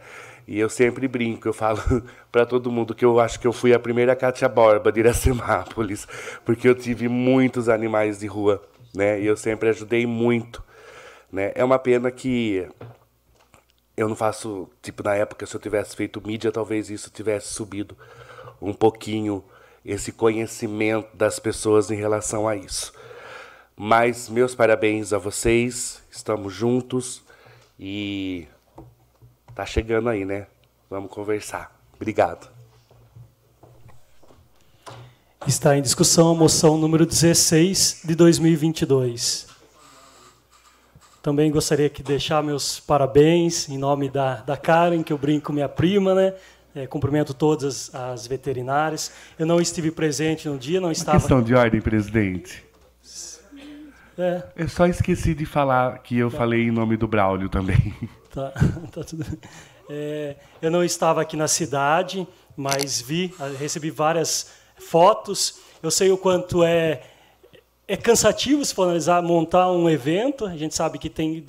[SPEAKER 7] E eu sempre brinco, eu falo para todo mundo que eu acho que eu fui a primeira Cátia Borba de Iracemápolis, porque eu tive muitos animais de rua, né? E eu sempre ajudei muito, né? É uma pena que eu não faço, tipo, na época, se eu tivesse feito mídia, talvez isso tivesse subido um pouquinho esse conhecimento das pessoas em relação a isso. Mas meus parabéns a vocês, estamos juntos e Tá chegando aí, né? Vamos conversar. Obrigado.
[SPEAKER 2] Está em discussão a moção número 16 de 2022. Também gostaria de deixar meus parabéns em nome da, da Karen, que eu brinco minha prima, né? É, cumprimento todas as veterinárias. Eu não estive presente no dia, não estava.
[SPEAKER 7] Questão de ordem, presidente.
[SPEAKER 2] É.
[SPEAKER 7] Eu só esqueci de falar que eu tá. falei em nome do Braulio também.
[SPEAKER 2] Tá, tá tudo é, Eu não estava aqui na cidade, mas vi, recebi várias fotos. Eu sei o quanto é é cansativo se for analisar, montar um evento. A gente sabe que tem,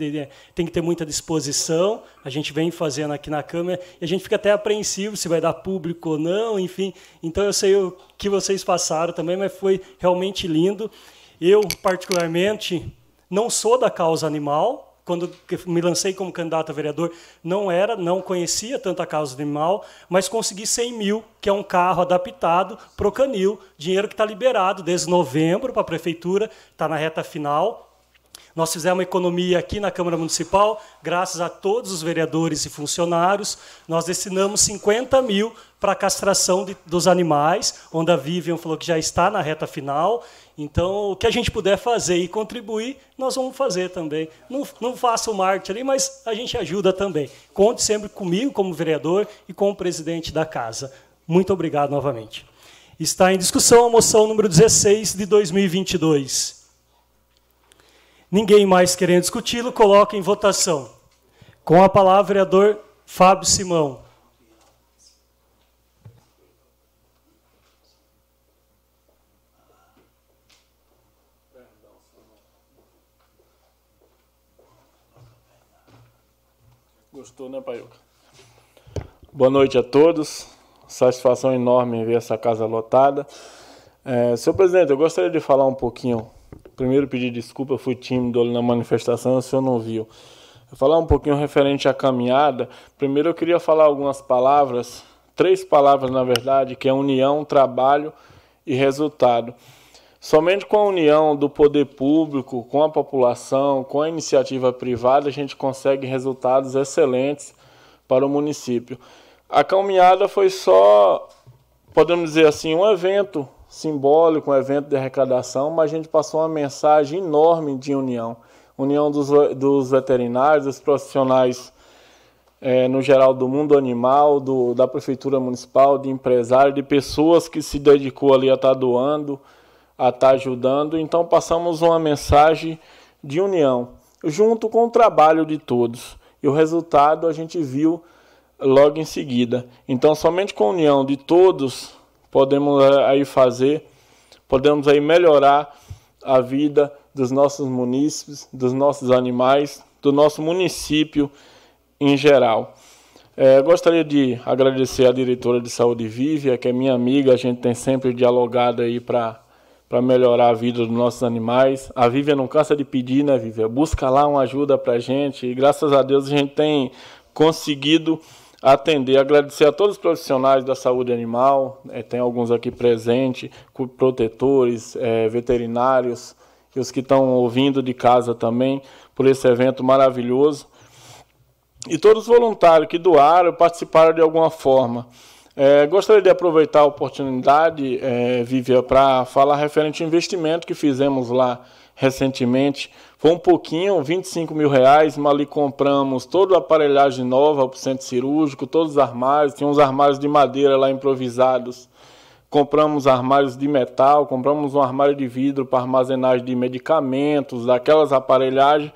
[SPEAKER 2] tem que ter muita disposição. A gente vem fazendo aqui na Câmara e a gente fica até apreensivo se vai dar público ou não, enfim. Então eu sei o que vocês passaram também, mas foi realmente lindo. Eu, particularmente, não sou da causa animal, quando me lancei como candidato a vereador, não era, não conhecia tanto a causa animal, mas consegui 100 mil, que é um carro adaptado para o canil, dinheiro que está liberado desde novembro para a prefeitura, está na reta final, nós fizemos uma economia aqui na Câmara Municipal, graças a todos os vereadores e funcionários. Nós destinamos 50 mil para a castração de, dos animais, onde a Vivian falou que já está na reta final. Então, o que a gente puder fazer e contribuir, nós vamos fazer também. Não, não faça o marketing ali, mas a gente ajuda também. Conte sempre comigo como vereador e com o presidente da casa. Muito obrigado novamente. Está em discussão a moção número 16 de 2022. Ninguém mais querendo discuti-lo, coloca em votação. Com a palavra, vereador Fábio Simão.
[SPEAKER 9] Gostou, né, Paiuca? Boa noite a todos. Satisfação enorme ver essa casa lotada. É, senhor presidente, eu gostaria de falar um pouquinho. Primeiro, pedir desculpa, eu fui tímido na manifestação, o senhor não viu. Eu falar um pouquinho referente à caminhada. Primeiro, eu queria falar algumas palavras, três palavras na verdade, que é união, trabalho e resultado. Somente com a união do poder público, com a população, com a iniciativa privada, a gente consegue resultados excelentes para o município. A caminhada foi só, podemos dizer assim, um evento simbólico, um evento de arrecadação, mas a gente passou uma mensagem enorme de união. União dos, dos veterinários, dos profissionais é, no geral do mundo animal, do, da prefeitura municipal, de empresários, de pessoas que se dedicou ali a estar doando, a estar tá ajudando. Então passamos uma mensagem de união, junto com o trabalho de todos. E o resultado a gente viu logo em seguida. Então somente com a união de todos podemos eh, aí fazer, podemos aí melhorar a vida dos nossos munícipes, dos nossos animais, do nosso município em geral. É, gostaria de agradecer à diretora de saúde Vívia, que é minha amiga, a gente tem sempre dialogado aí para para melhorar a vida dos nossos animais. A Vívia não cansa de pedir, né, Vívia? Busca lá uma ajuda para a gente e graças a Deus a gente tem conseguido atender. Agradecer a todos os profissionais da saúde animal, é, tem alguns aqui presentes, protetores, é, veterinários e os que estão ouvindo de casa também, por esse evento maravilhoso. E todos os voluntários que doaram, participaram de alguma forma. É, gostaria de aproveitar a oportunidade, é, Vivian, para falar referente ao investimento que fizemos lá recentemente. Foi um pouquinho, 25 mil reais, mas ali compramos toda a aparelhagem nova para o centro cirúrgico, todos os armários, tinha uns armários de madeira lá improvisados. Compramos armários de metal, compramos um armário de vidro para armazenagem de medicamentos, daquelas aparelhagens.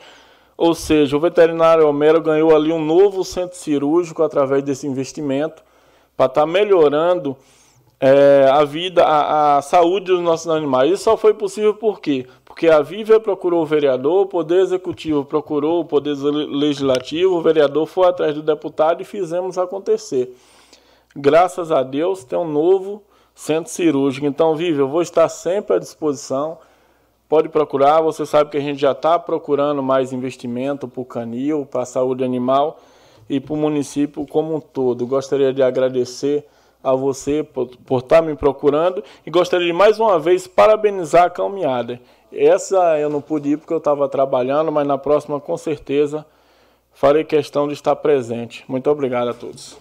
[SPEAKER 9] Ou seja, o veterinário Homero ganhou ali um novo centro cirúrgico através desse investimento para estar tá melhorando é, a vida, a, a, saúde dos nossos animais. Isso só foi possível por quê? Porque a Vívia procurou o vereador, o Poder Executivo procurou o Poder Legislativo, o vereador foi atrás do deputado e fizemos acontecer. Graças a Deus tem um novo centro cirúrgico. Então, Vívia, eu vou estar sempre à disposição. Pode procurar, você sabe que a gente já está procurando mais investimento para o canil, para a saúde animal e para o município como um todo. Gostaria de agradecer a você por, por estar tá me procurando e gostaria de mais uma vez parabenizar a caminhada. Essa eu não pude ir porque eu estava trabalhando, mas na próxima com certeza farei questão de estar presente. Muito obrigado a todos.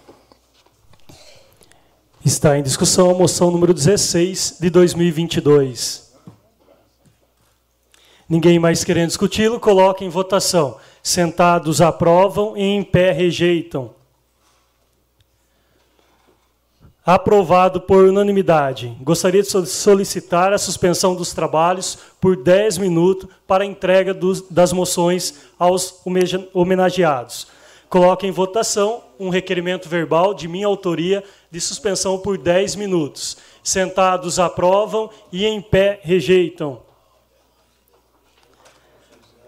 [SPEAKER 2] Está em discussão a moção número 16 de 2022. Ninguém mais querendo discuti-lo, coloque em votação. Sentados aprovam e em pé rejeitam. Aprovado por unanimidade. Gostaria de solicitar a suspensão dos trabalhos por 10 minutos para a entrega dos, das moções aos homenageados. Coloque em votação um requerimento verbal de minha autoria de suspensão por 10 minutos. Sentados aprovam e em pé rejeitam.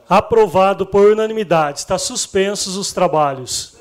[SPEAKER 2] Aprovado por unanimidade. Está suspensos os trabalhos.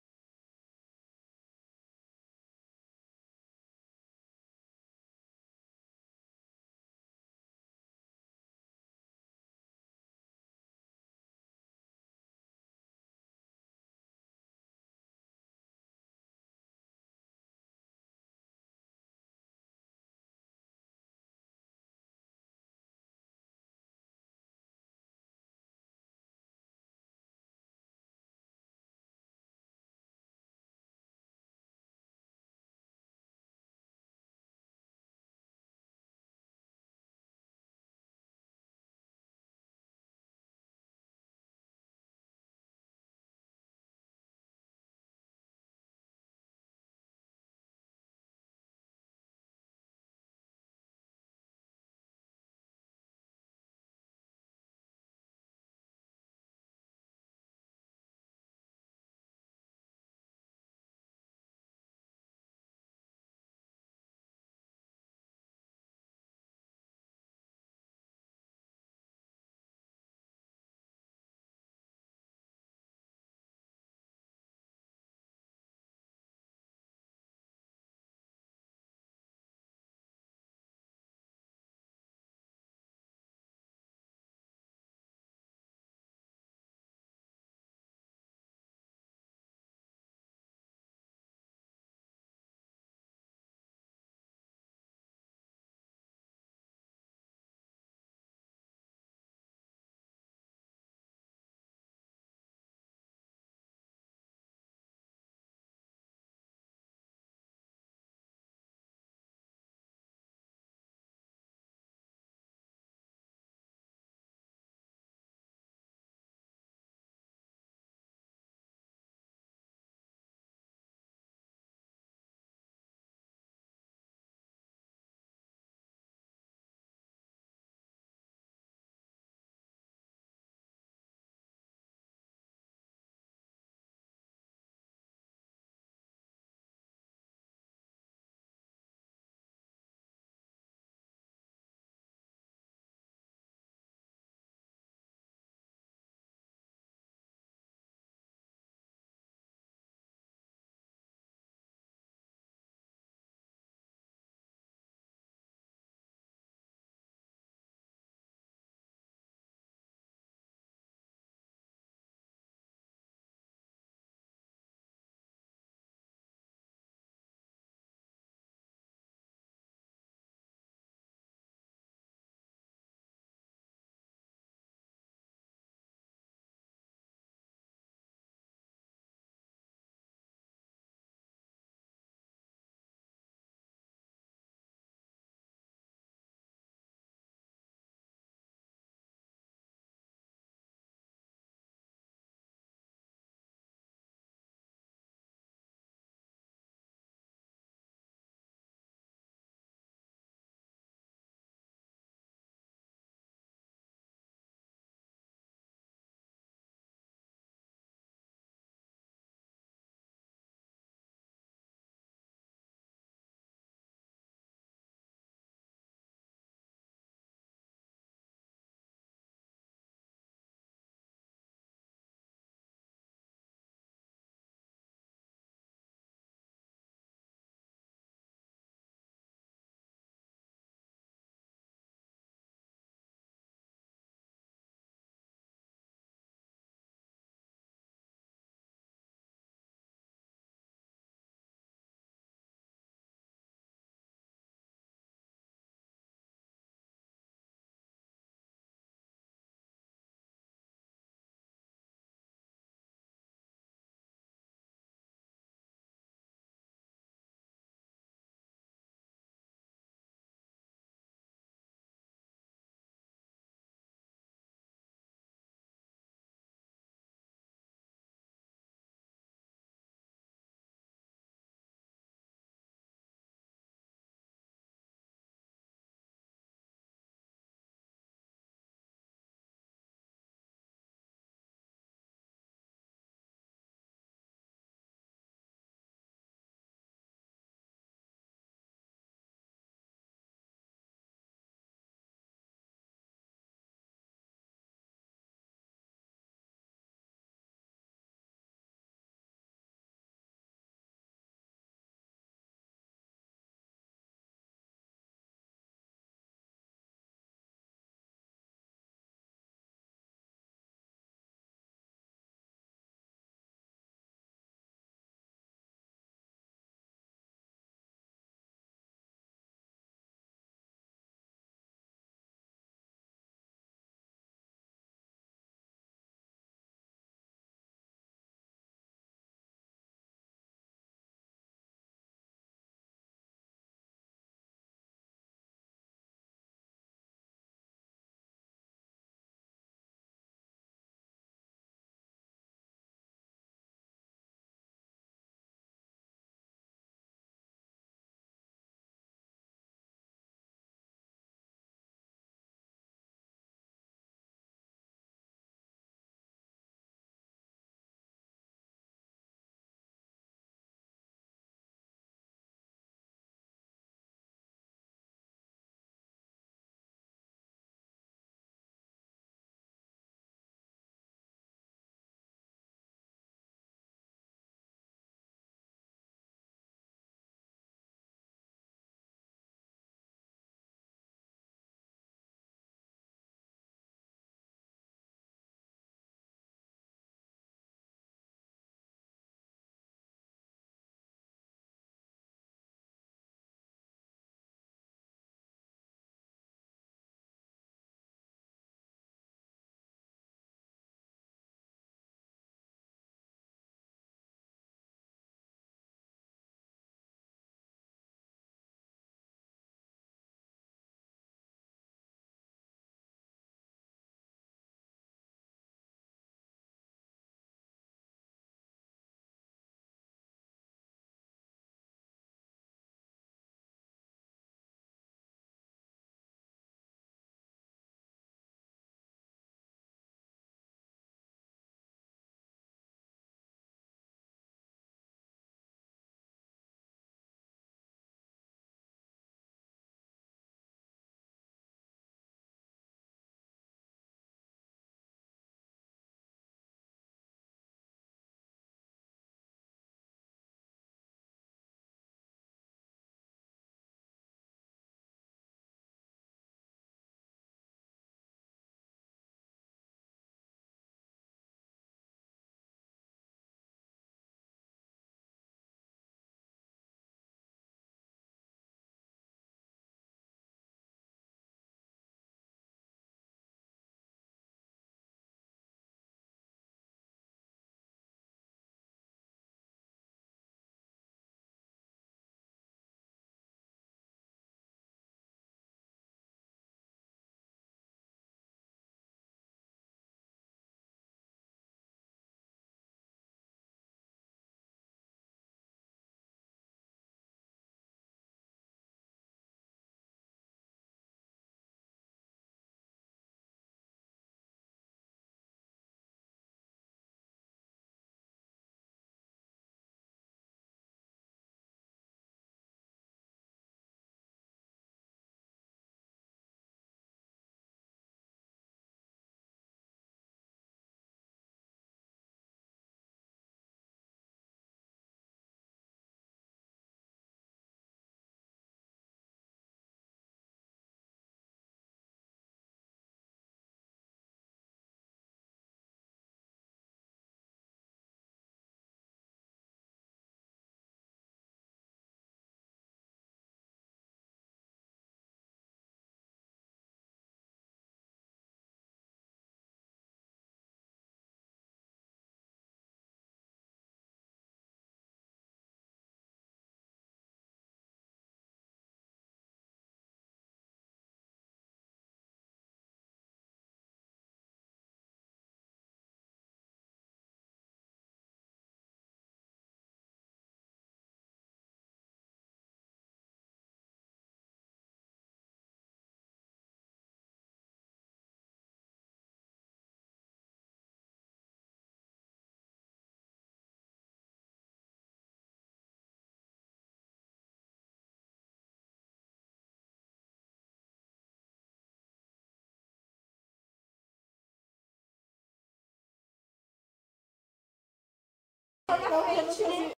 [SPEAKER 2] Não.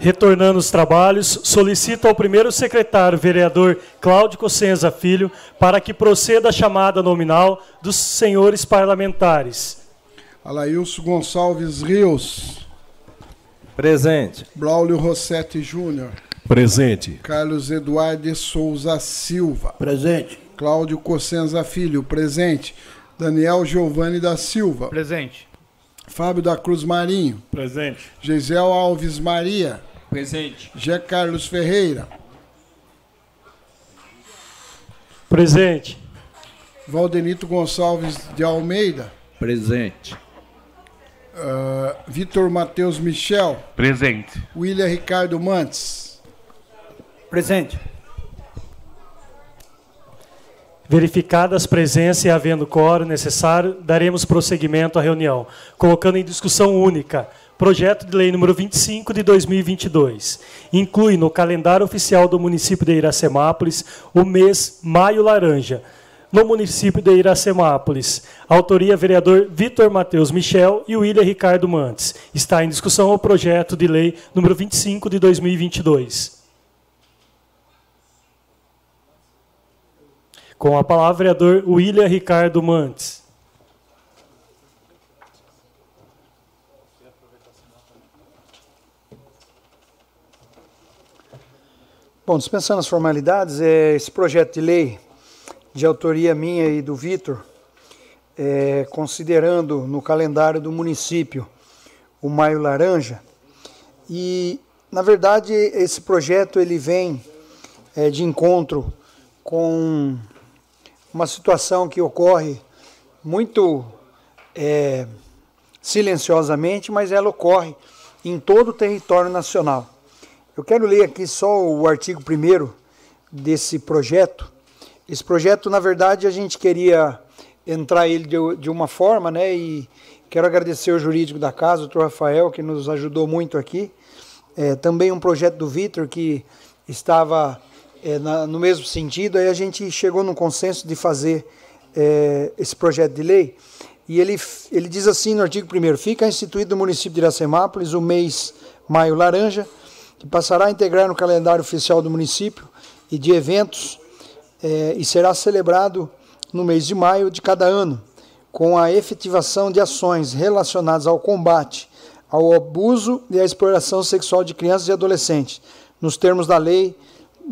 [SPEAKER 2] Retornando os trabalhos, solicito ao primeiro secretário, vereador Cláudio Cossenza Filho, para que proceda a chamada nominal dos senhores parlamentares.
[SPEAKER 3] Alailson Gonçalves Rios.
[SPEAKER 4] Presente.
[SPEAKER 3] Braulio Rossetti Júnior.
[SPEAKER 4] Presente.
[SPEAKER 3] Carlos Eduardo de Souza Silva.
[SPEAKER 10] Presente.
[SPEAKER 3] Cláudio Cossenza Filho, presente. Daniel Giovanni da Silva.
[SPEAKER 11] Presente.
[SPEAKER 3] Fábio da Cruz Marinho.
[SPEAKER 9] Presente.
[SPEAKER 3] Gisel Alves Maria.
[SPEAKER 8] Presente.
[SPEAKER 3] Jé Carlos Ferreira.
[SPEAKER 2] Presente.
[SPEAKER 3] Valdenito Gonçalves de Almeida.
[SPEAKER 4] Presente.
[SPEAKER 3] Uh, Vitor Matheus Michel.
[SPEAKER 7] Presente.
[SPEAKER 3] William Ricardo Mantes.
[SPEAKER 10] Presente.
[SPEAKER 2] Verificadas as presenças e havendo quórum necessário, daremos prosseguimento à reunião, colocando em discussão única projeto de lei número 25 de 2022. Inclui no calendário oficial do município de Iracemápolis o mês Maio Laranja, no município de Iracemápolis. Autoria vereador Vitor Matheus Michel e William Ricardo Mantes. Está em discussão o projeto de lei número 25 de 2022. Com a palavra, vereador William Ricardo Mantes.
[SPEAKER 5] Bom, dispensando as formalidades, é, esse projeto de lei, de autoria minha e do Vitor, é, considerando no calendário do município o Maio Laranja, e, na verdade, esse projeto ele vem é, de encontro com uma situação que ocorre muito é, silenciosamente, mas ela ocorre em todo o território nacional. Eu quero ler aqui só o artigo 1 desse projeto. Esse projeto, na verdade, a gente queria entrar ele de, de uma forma, né? E quero agradecer o jurídico da casa, o doutor Rafael, que nos ajudou muito aqui. É, também um projeto do Vitor, que estava é, na, no mesmo sentido, aí a gente chegou no consenso de fazer é, esse projeto de lei. E ele, ele diz assim no artigo 1: Fica instituído no município de Iracemápolis o mês Maio Laranja, que passará a integrar no calendário oficial do município e de eventos é, e será celebrado no mês de maio de cada ano, com a efetivação de ações relacionadas ao combate ao abuso e à exploração sexual de crianças e adolescentes, nos termos da Lei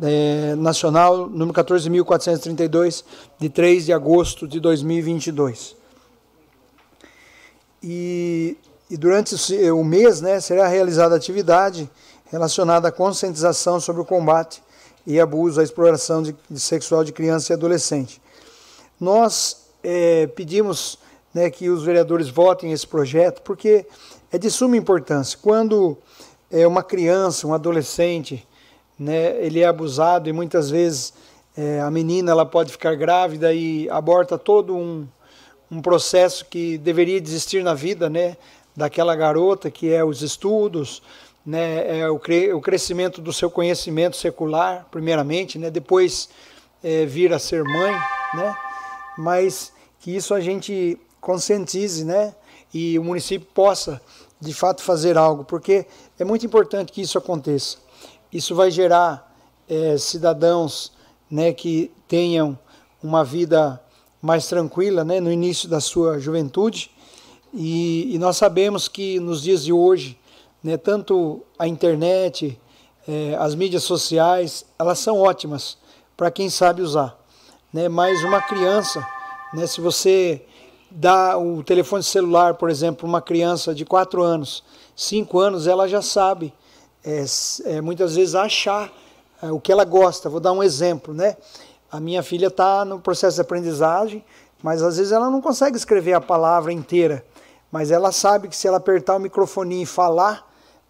[SPEAKER 5] é, Nacional número 14.432, de 3 de agosto de 2022. E, e durante o mês né, será realizada atividade relacionada à conscientização sobre o combate e abuso à exploração de, de sexual de criança e adolescente. Nós é, pedimos né, que os vereadores votem esse projeto porque é de suma importância. Quando é, uma criança, um adolescente, né, ele é abusado e muitas vezes é, a menina ela pode ficar grávida e aborta todo um, um processo que deveria existir na vida né, daquela garota, que é os estudos, né, é o, cre o crescimento do seu conhecimento secular, primeiramente, né, depois é, vir a ser mãe, né, mas que isso a gente conscientize né, e o município possa, de fato, fazer algo, porque é muito importante que isso aconteça. Isso vai gerar é, cidadãos né, que tenham uma vida mais tranquila né, no início da sua juventude, e, e nós sabemos que nos dias de hoje, né, tanto a internet, é, as mídias sociais, elas são ótimas para quem sabe usar. Né? Mas uma criança, né, se você dá o telefone celular, por exemplo, uma criança de 4 anos, 5 anos, ela já sabe é, é, muitas vezes achar é, o que ela gosta. Vou dar um exemplo, né? A minha filha está no processo de aprendizagem, mas às vezes ela não consegue escrever a palavra inteira, mas ela sabe que se ela apertar o microfone e falar,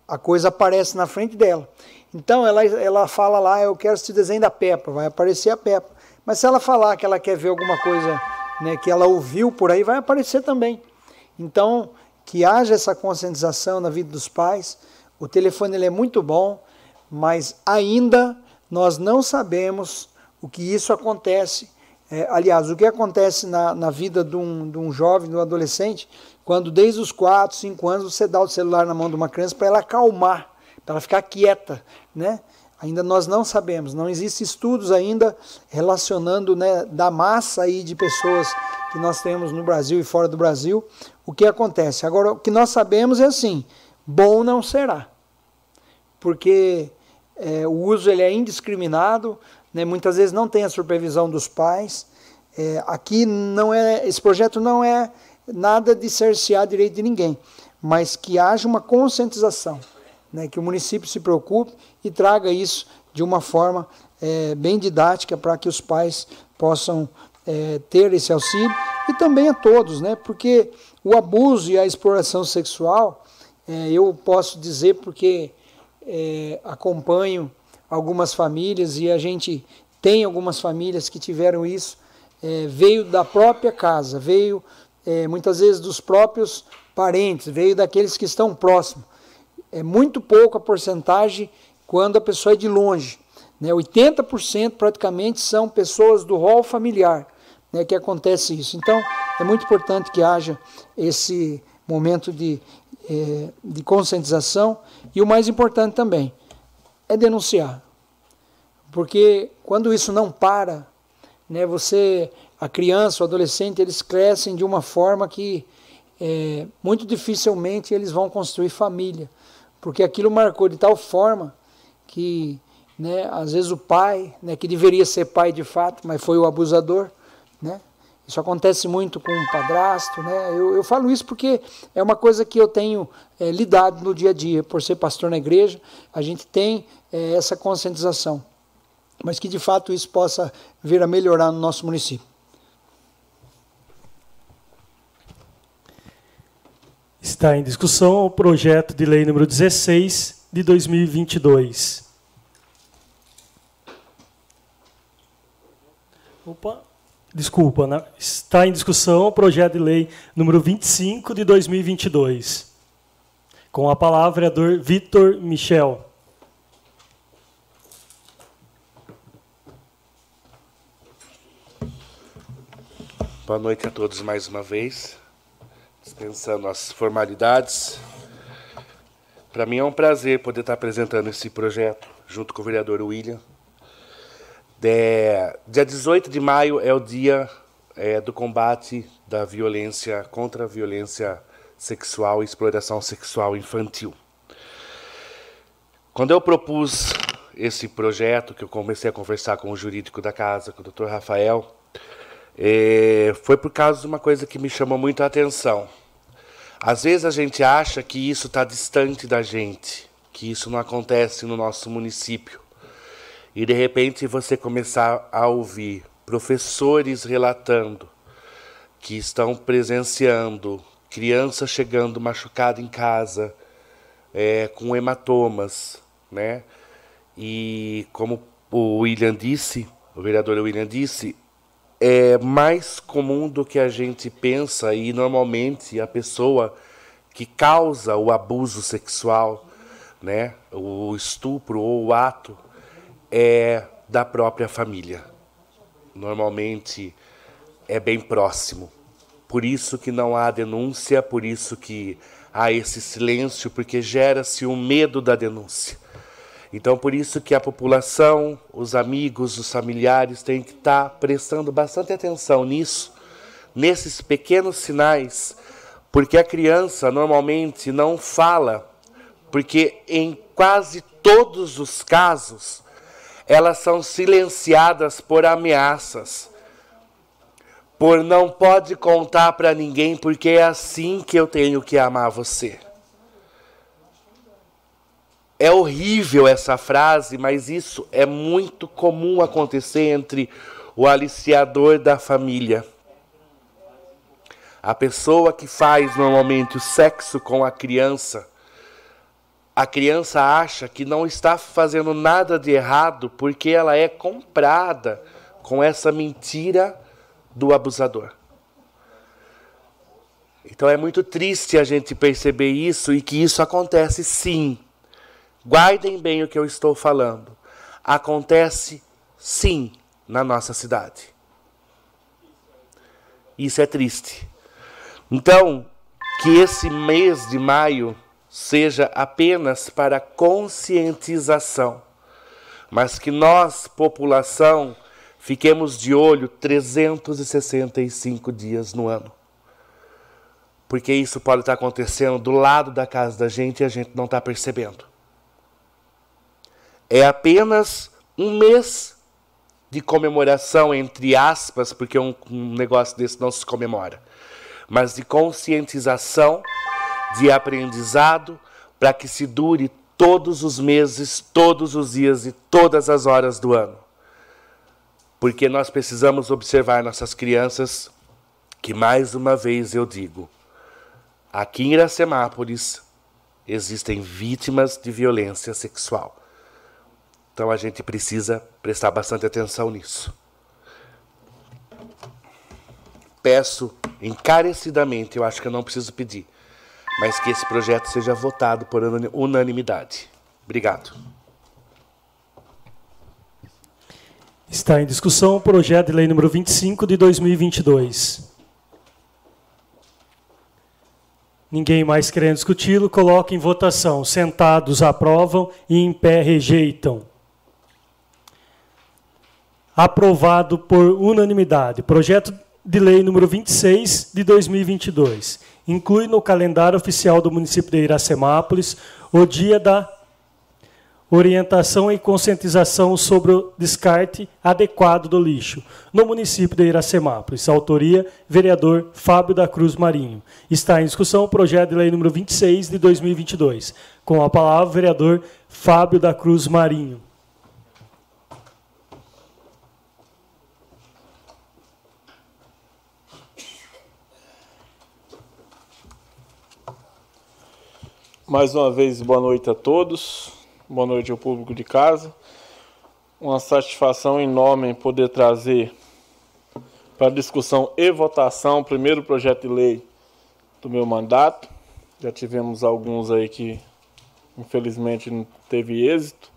[SPEAKER 5] a coisa aparece na frente dela. Então ela, ela fala lá, eu quero esse desenho da Peppa, vai aparecer a Peppa. Mas se ela falar que ela quer ver alguma coisa né, que ela ouviu por aí, vai aparecer também. Então, que haja essa conscientização na vida dos pais. O telefone ele é muito bom, mas ainda nós não sabemos o que isso acontece. É, aliás, o que acontece na, na vida de um, de um jovem, de um adolescente, quando desde os 4, 5 anos você dá o celular na mão de uma criança para ela acalmar, para ela ficar quieta, né? Ainda nós não sabemos, não existem estudos ainda relacionando né, da massa aí de pessoas que nós temos no Brasil e fora do Brasil, o que acontece. Agora, o que nós sabemos é assim, bom não será, porque é, o uso ele é indiscriminado, né, muitas vezes não tem a supervisão dos pais. É, aqui não é, esse projeto não é nada de cercear direito de ninguém, mas que haja uma conscientização né, que o município se preocupe e traga isso de uma forma é, bem didática para que os pais possam é, ter esse auxílio e também a todos, né, porque o abuso e a exploração sexual, é, eu posso dizer porque é, acompanho algumas famílias e a gente tem algumas famílias que tiveram isso, é, veio da própria casa, veio é, muitas vezes dos próprios parentes, veio daqueles que estão próximos é muito pouco a porcentagem quando a pessoa é de longe. Né? 80% praticamente são pessoas do rol familiar né, que acontece isso. Então, é muito importante que haja esse momento de, é, de conscientização e o mais importante também é denunciar. Porque quando isso não para, né, você, a criança, o adolescente, eles crescem de uma forma que é, muito dificilmente eles vão construir família porque aquilo marcou de tal forma que, né, às vezes o pai, né, que deveria ser pai de fato, mas foi o abusador? Isso acontece muito com o padrasto, né? Eu, eu falo isso porque é uma coisa que eu tenho é, lidado no dia a dia, por ser pastor na igreja, a gente tem é, essa conscientização, mas que de fato isso possa vir a melhorar no nosso município.
[SPEAKER 2] Está em discussão o projeto de lei número 16 de 2022. Opa, desculpa, né? está em discussão o projeto de lei número 25 de 2022. Com a palavra, vereador Vitor Michel.
[SPEAKER 7] Boa noite a todos mais uma vez dispensando as formalidades. Para mim é um prazer poder estar apresentando esse projeto junto com o vereador William. De, dia 18 de maio é o dia é, do combate da violência contra a violência sexual e exploração sexual infantil. Quando eu propus esse projeto, que eu comecei a conversar com o jurídico da casa, com o Dr. Rafael, é, foi por causa de uma coisa que me chamou muito a atenção. Às vezes a gente acha que isso está distante da gente, que isso não acontece no nosso município. E de repente você começar a ouvir professores relatando que estão presenciando criança chegando machucada em casa, é, com hematomas, né? E como o William disse, o vereador William disse, é mais comum do que a gente pensa e normalmente a pessoa que causa o abuso sexual, né, o estupro ou o ato é da própria família. Normalmente é bem próximo. Por isso que não há denúncia, por isso que há esse silêncio, porque gera-se o medo da denúncia. Então, por isso que a população, os amigos, os familiares têm que estar prestando bastante atenção nisso, nesses pequenos sinais, porque a criança normalmente não fala, porque em quase todos os casos elas são silenciadas por ameaças, por não pode contar para ninguém, porque é assim que eu tenho que amar você. É horrível essa frase, mas isso é muito comum acontecer entre o aliciador da família. A pessoa que faz normalmente o sexo com a criança, a criança acha que não está fazendo nada de errado porque ela é comprada com essa mentira do abusador. Então é muito triste a gente perceber isso e que isso acontece sim Guardem bem o que eu estou falando. Acontece sim na nossa cidade. Isso é triste. Então, que esse mês de maio seja apenas para conscientização, mas que nós, população, fiquemos de olho 365 dias no ano. Porque isso pode estar acontecendo do lado da casa da gente e a gente não está percebendo. É apenas um mês de comemoração, entre aspas, porque um, um negócio desse não se comemora, mas de conscientização, de aprendizado, para que se dure todos os meses, todos os dias e todas as horas do ano. Porque nós precisamos observar nossas crianças, que mais uma vez eu digo, aqui em Iracemápolis existem vítimas de violência sexual. Então a gente precisa prestar bastante atenção nisso. Peço encarecidamente, eu acho que eu não preciso pedir, mas que esse projeto seja votado por unanimidade. Obrigado.
[SPEAKER 2] Está em discussão o projeto de lei número 25 de 2022. Ninguém mais querendo discuti-lo, coloca em votação. Sentados aprovam e em pé rejeitam aprovado por unanimidade. Projeto de lei número 26 de 2022. Inclui no calendário oficial do município de Iracemápolis o dia da orientação e conscientização sobre o descarte adequado do lixo no município de Iracemápolis. Autoria, vereador Fábio da Cruz Marinho. Está em discussão o projeto de lei número 26 de 2022. Com a palavra, vereador Fábio da Cruz Marinho.
[SPEAKER 9] Mais uma vez, boa noite a todos, boa noite ao público de casa. Uma satisfação enorme poder trazer para discussão e votação o primeiro projeto de lei do meu mandato. Já tivemos alguns aí que infelizmente não teve êxito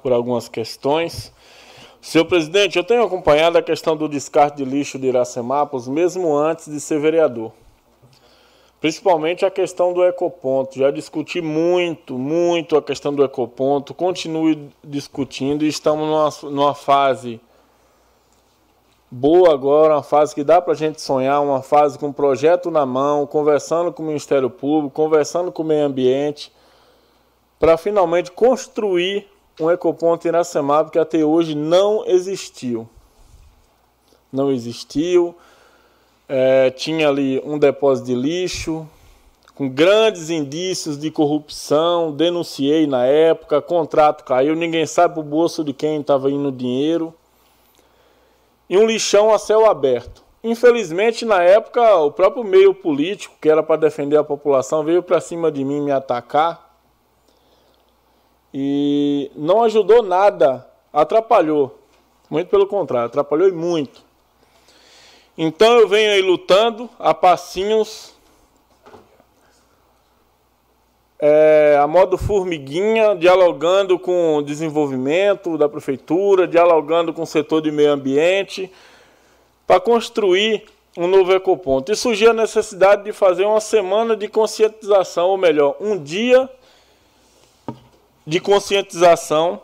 [SPEAKER 9] por algumas questões. Senhor presidente, eu tenho acompanhado a questão do descarte de lixo de Iracemápolis mesmo antes de ser vereador. Principalmente a questão do ecoponto. Já discuti muito, muito a questão do ecoponto. Continuo discutindo e estamos numa, numa fase boa agora, uma fase que dá para a gente sonhar, uma fase com um projeto na mão, conversando com o Ministério Público, conversando com o meio ambiente, para finalmente construir um ecoponto em Iracemá, que até hoje não existiu. Não existiu. É, tinha ali um depósito de lixo com grandes indícios de corrupção. Denunciei na época, contrato caiu, ninguém sabe o bolso de quem estava indo o dinheiro. E um lixão a céu aberto. Infelizmente, na época, o próprio meio político, que era para defender a população, veio para cima de mim me atacar. E não ajudou nada, atrapalhou. Muito pelo contrário, atrapalhou e muito. Então eu venho aí lutando a passinhos, é, a modo formiguinha, dialogando com o desenvolvimento da prefeitura, dialogando com o setor de meio ambiente, para construir um novo ecoponto. E surgiu a necessidade de fazer uma semana de conscientização, ou melhor, um dia de conscientização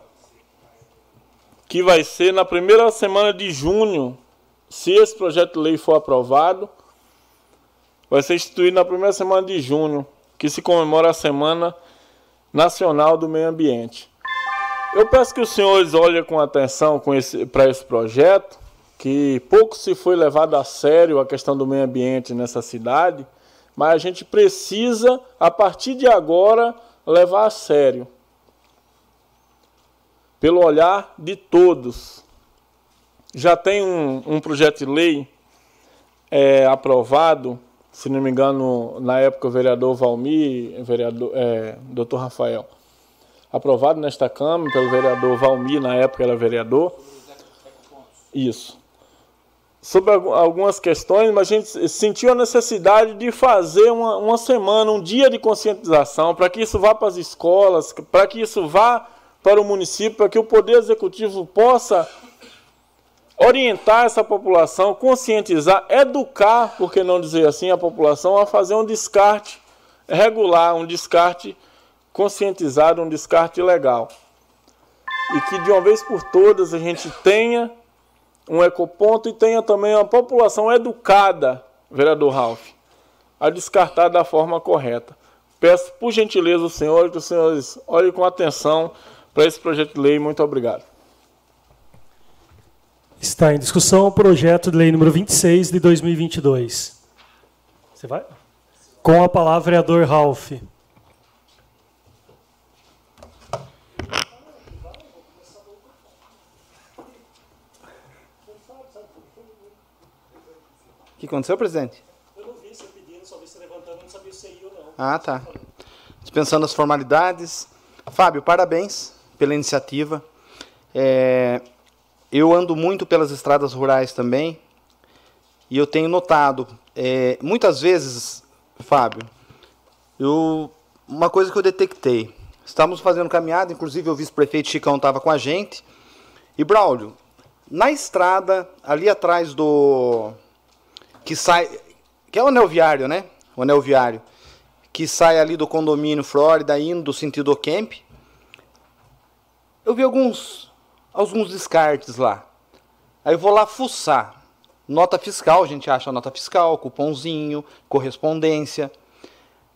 [SPEAKER 9] que vai ser na primeira semana de junho se esse projeto de lei for aprovado, vai ser instituído na primeira semana de junho, que se comemora a Semana Nacional do Meio Ambiente. Eu peço que os senhores olhem com atenção para esse, projeto, que pouco se foi levado a sério a questão do meio ambiente nessa cidade, mas a gente precisa, a partir de agora, levar a sério. Pelo olhar de todos, já tem um, um projeto de lei é, aprovado, se não me engano, na época o vereador Valmir, vereador, é, doutor Rafael, aprovado nesta Câmara pelo vereador Valmir, na época era vereador. Isso. Sobre algumas questões, mas a gente sentiu a necessidade de fazer uma, uma semana, um dia de conscientização, para que isso vá para as escolas, para que isso vá para o município, para que o Poder Executivo possa orientar essa população, conscientizar, educar, por que não dizer assim, a população a fazer um descarte regular, um descarte conscientizado um descarte ilegal. E que de uma vez por todas a gente tenha um ecoponto e tenha também uma população educada, vereador Ralph, a descartar da forma correta. Peço por gentileza o senhor que os senhores olhem com atenção para esse projeto de lei. Muito obrigado.
[SPEAKER 2] Está em discussão o projeto de lei número 26 de 2022. Você vai? Com a palavra, vereador Ralph.
[SPEAKER 6] O que aconteceu, presidente?
[SPEAKER 2] Eu não vi você pedindo, só vi você levantando, não sabia se ia ou não.
[SPEAKER 6] Ah, tá. Dispensando as formalidades. Fábio, parabéns pela iniciativa. É, eu ando muito pelas estradas rurais também e eu tenho notado, é, muitas vezes, Fábio, eu, uma coisa que eu detectei. Estávamos fazendo caminhada, inclusive o vice-prefeito Chicão estava com a gente. E Braulio, na estrada, ali atrás do. que sai. que é o anel viário, né? O anel viário. Que sai ali do condomínio Flórida, indo do sentido Camp. Eu vi alguns. Alguns descartes lá. Aí eu vou lá fuçar. Nota fiscal, a gente acha nota fiscal, cupomzinho, correspondência.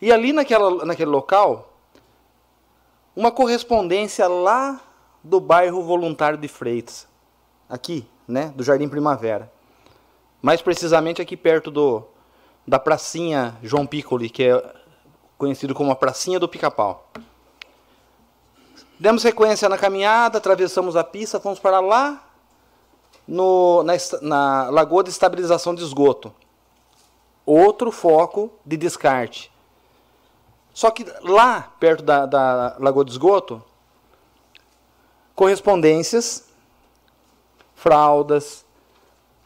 [SPEAKER 6] E ali naquela, naquele local, uma correspondência lá do bairro Voluntário de Freitas, aqui, né, do Jardim Primavera. Mais precisamente aqui perto do da pracinha João Piccoli, que é conhecido como a pracinha do Pica-Pau. Demos sequência na caminhada, atravessamos a pista, fomos para lá no, na, na Lagoa de Estabilização de Esgoto. Outro foco de descarte. Só que lá, perto da, da Lagoa de Esgoto, correspondências, fraldas,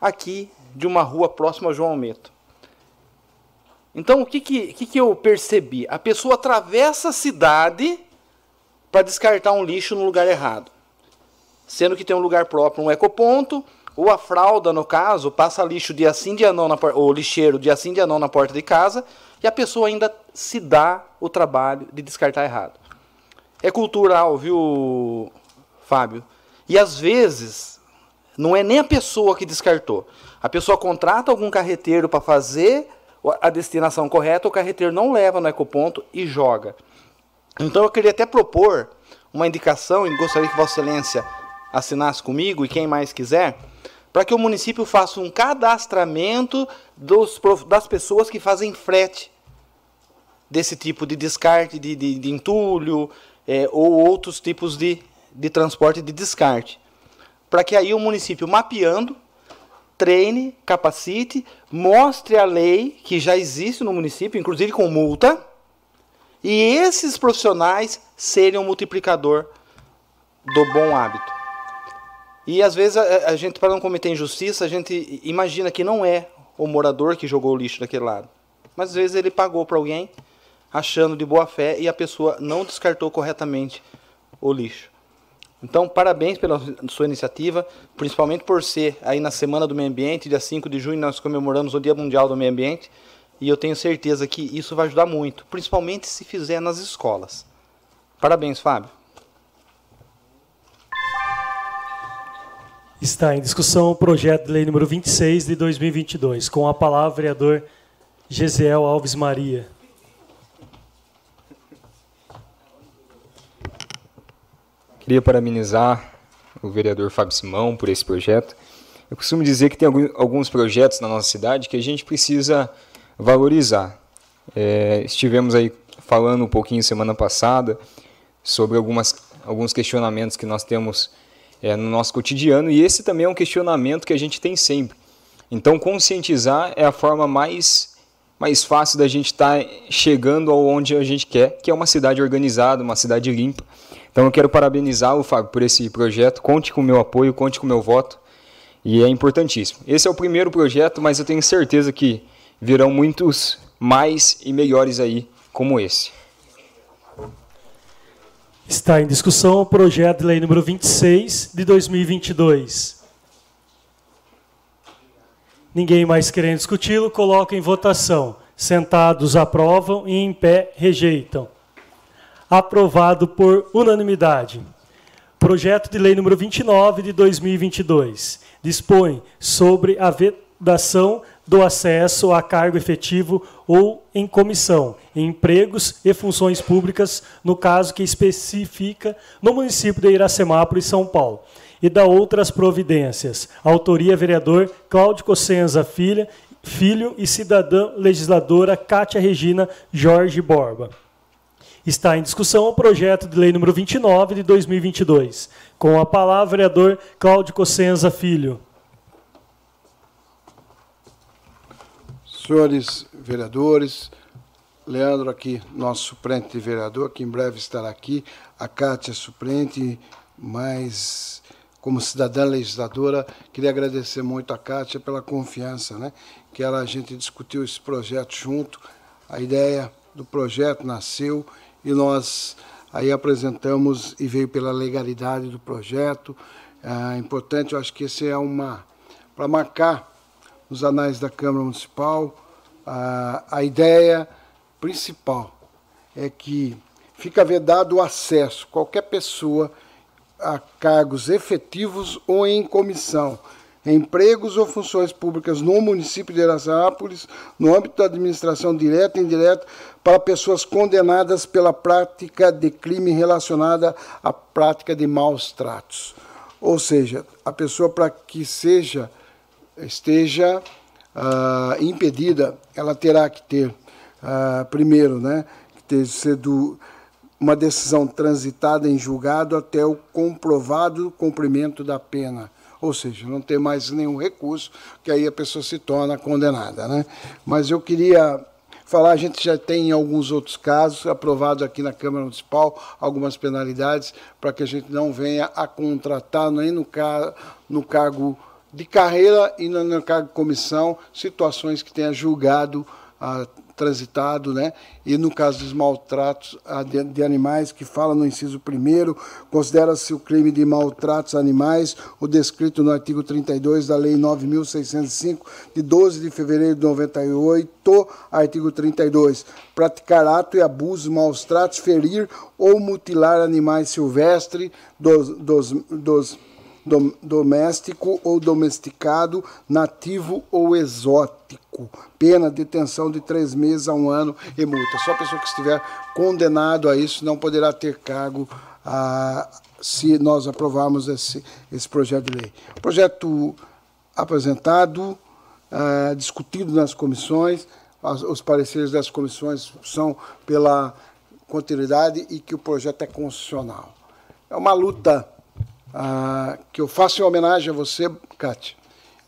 [SPEAKER 6] aqui de uma rua próxima a João Almeto. Então, o que, que, que, que eu percebi? A pessoa atravessa a cidade para descartar um lixo no lugar errado. Sendo que tem um lugar próprio, um ecoponto, ou a fralda, no caso, passa lixo dia sim, dia não, na, ou lixeiro dia sim, dia não na porta de casa, e a pessoa ainda se dá o trabalho de descartar errado. É cultural, viu, Fábio? E às vezes, não é nem a pessoa que descartou. A pessoa contrata algum carreteiro para fazer a destinação correta, o carreteiro não leva no ecoponto e joga. Então eu queria até propor uma indicação, e gostaria que Vossa Excelência assinasse comigo e quem mais quiser, para que o município faça um cadastramento dos, das pessoas que fazem frete desse tipo de descarte de, de, de entulho é, ou outros tipos de, de transporte de descarte. Para que aí o município mapeando, treine, capacite, mostre a lei que já existe no município, inclusive com multa, e esses profissionais serem um multiplicador do bom hábito. E às vezes a, a gente, para não cometer injustiça, a gente imagina que não é o morador que jogou o lixo daquele lado. Mas às vezes ele pagou para alguém, achando de boa fé, e a pessoa não descartou corretamente o lixo. Então, parabéns pela sua iniciativa, principalmente por ser aí na Semana do Meio Ambiente, dia 5 de junho, nós comemoramos o Dia Mundial do Meio Ambiente. E eu tenho certeza que isso vai ajudar muito, principalmente se fizer nas escolas. Parabéns, Fábio.
[SPEAKER 2] Está em discussão o projeto de lei número 26 de 2022. Com a palavra, vereador Gesiel Alves Maria.
[SPEAKER 8] Queria parabenizar o vereador Fábio Simão por esse projeto. Eu costumo dizer que tem alguns projetos na nossa cidade que a gente precisa valorizar. É, estivemos aí falando um pouquinho semana passada sobre algumas, alguns questionamentos que nós temos é, no nosso cotidiano e esse também é um questionamento que a gente tem sempre. Então, conscientizar é a forma mais, mais fácil da gente estar tá chegando aonde a gente quer, que é uma cidade organizada, uma cidade limpa. Então, eu quero parabenizar o Fábio por esse projeto. Conte com o meu apoio, conte com o meu voto. E é importantíssimo. Esse é o primeiro projeto, mas eu tenho certeza que virão muitos mais e melhores aí como esse.
[SPEAKER 2] Está em discussão o projeto de lei número 26 de 2022. Ninguém mais querendo discuti-lo, coloca em votação. Sentados aprovam e em pé rejeitam. Aprovado por unanimidade. Projeto de Lei número 29 de 2022 dispõe sobre a vedação do acesso a cargo efetivo ou em comissão, em empregos e funções públicas, no caso que especifica no município de Iracemápolis, São Paulo, e da outras providências. Autoria vereador Cláudio Cossenza Filha, Filho e cidadã legisladora Cátia Regina Jorge Borba. Está em discussão o projeto de lei número 29 de 2022. Com a palavra, vereador Cláudio Cossenza Filho.
[SPEAKER 3] Senhores vereadores, Leandro aqui, nosso suplente vereador, que em breve estará aqui, a Cátia suplente, mas como cidadã legisladora, queria agradecer muito a Cátia pela confiança, né? Que ela, a gente discutiu esse projeto junto, a ideia do projeto nasceu e nós aí apresentamos e veio pela legalidade do projeto. É importante, eu acho que esse é uma para marcar nos anais da Câmara Municipal a, a ideia principal é que fica vedado o acesso qualquer pessoa a cargos efetivos ou em comissão, empregos ou funções públicas no município de Iracemápolis, no âmbito da administração direta e indireta, para pessoas condenadas pela prática de crime relacionada à prática de maus tratos. Ou seja, a pessoa para que seja esteja uh, impedida, ela terá que ter, uh, primeiro, né, que ter sido uma decisão transitada em julgado até o comprovado cumprimento da pena. Ou seja, não ter mais nenhum recurso, que aí a pessoa se torna condenada. Né? Mas eu queria falar, a gente já tem em alguns outros casos, aprovados aqui na Câmara Municipal, algumas penalidades, para que a gente não venha a contratar nem no, car no cargo de carreira e de comissão situações que tenha julgado a transitado, né? E no caso dos maltratos de, de animais, que fala no inciso 1 considera-se o crime de maltratos a animais, o descrito no artigo 32 da Lei 9.605, de 12 de fevereiro de 98, artigo 32, praticar ato e abuso, maus tratos, ferir ou mutilar animais silvestres dos, dos, dos doméstico ou domesticado, nativo ou exótico. Pena, detenção de três meses a um ano e multa. Só a pessoa que estiver condenado a isso não poderá ter cargo ah, se nós aprovarmos esse, esse projeto de lei. Projeto apresentado, ah, discutido nas comissões, as, os pareceres das comissões são pela continuidade e que o projeto é constitucional. É uma luta ah, que eu faço em homenagem a você, Kátia,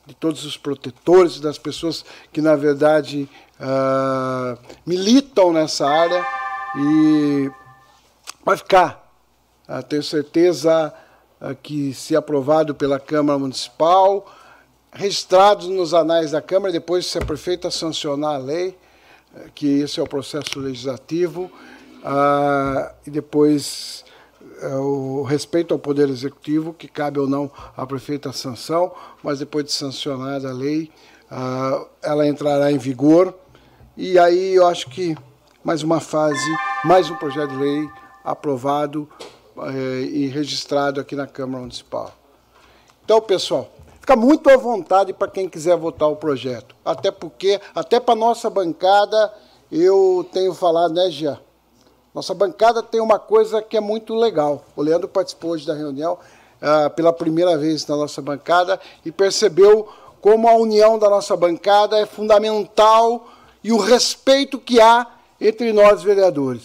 [SPEAKER 3] de todos os protetores, das pessoas que, na verdade, ah, militam nessa área e vai ficar. Ah, tenho certeza que, se aprovado pela Câmara Municipal, registrados nos anais da Câmara, depois, se a prefeita sancionar a lei, eh, que esse é o processo legislativo, e depois é, o respeito ao Poder Executivo, que cabe ou não à prefeita sanção, mas depois de sancionada a lei, uh, ela entrará em vigor. E aí eu acho que mais uma fase, mais um projeto de lei aprovado uh, e registrado aqui na Câmara Municipal. Então, pessoal, fica muito à vontade para quem quiser votar o projeto. Até porque, até para nossa bancada, eu tenho falado, né, Gia? Nossa bancada tem uma coisa que é muito legal. O Leandro participou hoje da reunião uh, pela primeira vez na nossa bancada e percebeu como a união da nossa bancada é fundamental e o respeito que há entre nós vereadores.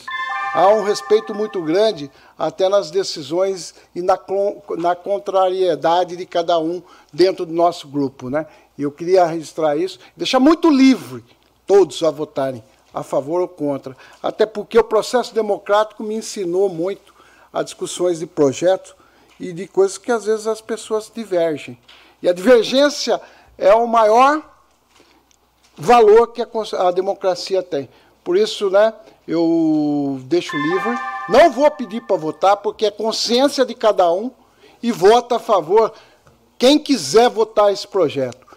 [SPEAKER 3] Há um respeito muito grande até nas decisões e na, na contrariedade de cada um dentro do nosso grupo. Né? Eu queria registrar isso, deixar muito livre todos a votarem a favor ou contra. Até porque o processo democrático me ensinou muito a discussões de projetos e de coisas que às vezes as pessoas divergem. E a divergência é o maior valor que a, a democracia tem. Por isso, né, eu deixo livre. Não vou pedir para votar, porque é consciência de cada um e vota a favor quem quiser votar esse projeto.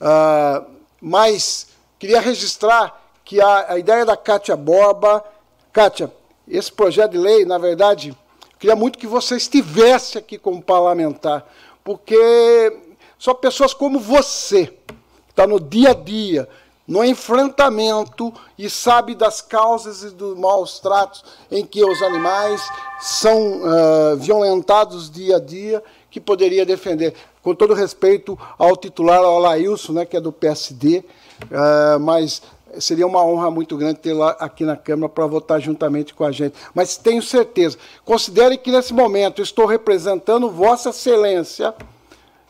[SPEAKER 3] Ah, mas queria registrar que a, a ideia da Kátia Borba, Kátia, esse projeto de lei, na verdade, queria muito que você estivesse aqui como parlamentar, porque só pessoas como você, que está no dia a dia, no enfrentamento e sabe das causas e dos maus tratos em que os animais são uh, violentados dia a dia, que poderia defender. Com todo respeito ao titular, ao Lailson, né, que é do PSD, uh, ah, mas seria uma honra muito grande tê-la aqui na Câmara para votar juntamente com a gente. Mas tenho certeza, considere que nesse momento estou representando Vossa Excelência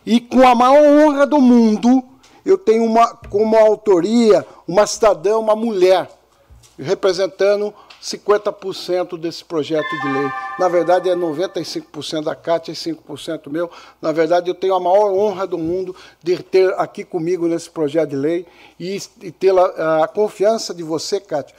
[SPEAKER 3] e com a maior honra do mundo eu tenho uma, como autoria uma cidadã, uma mulher, representando 50% desse projeto de lei. Na verdade, é 95% da Cátia e 5% meu. Na verdade, eu tenho a maior honra do mundo de ter aqui comigo nesse projeto de lei e, e ter a, a confiança de você, Cátia,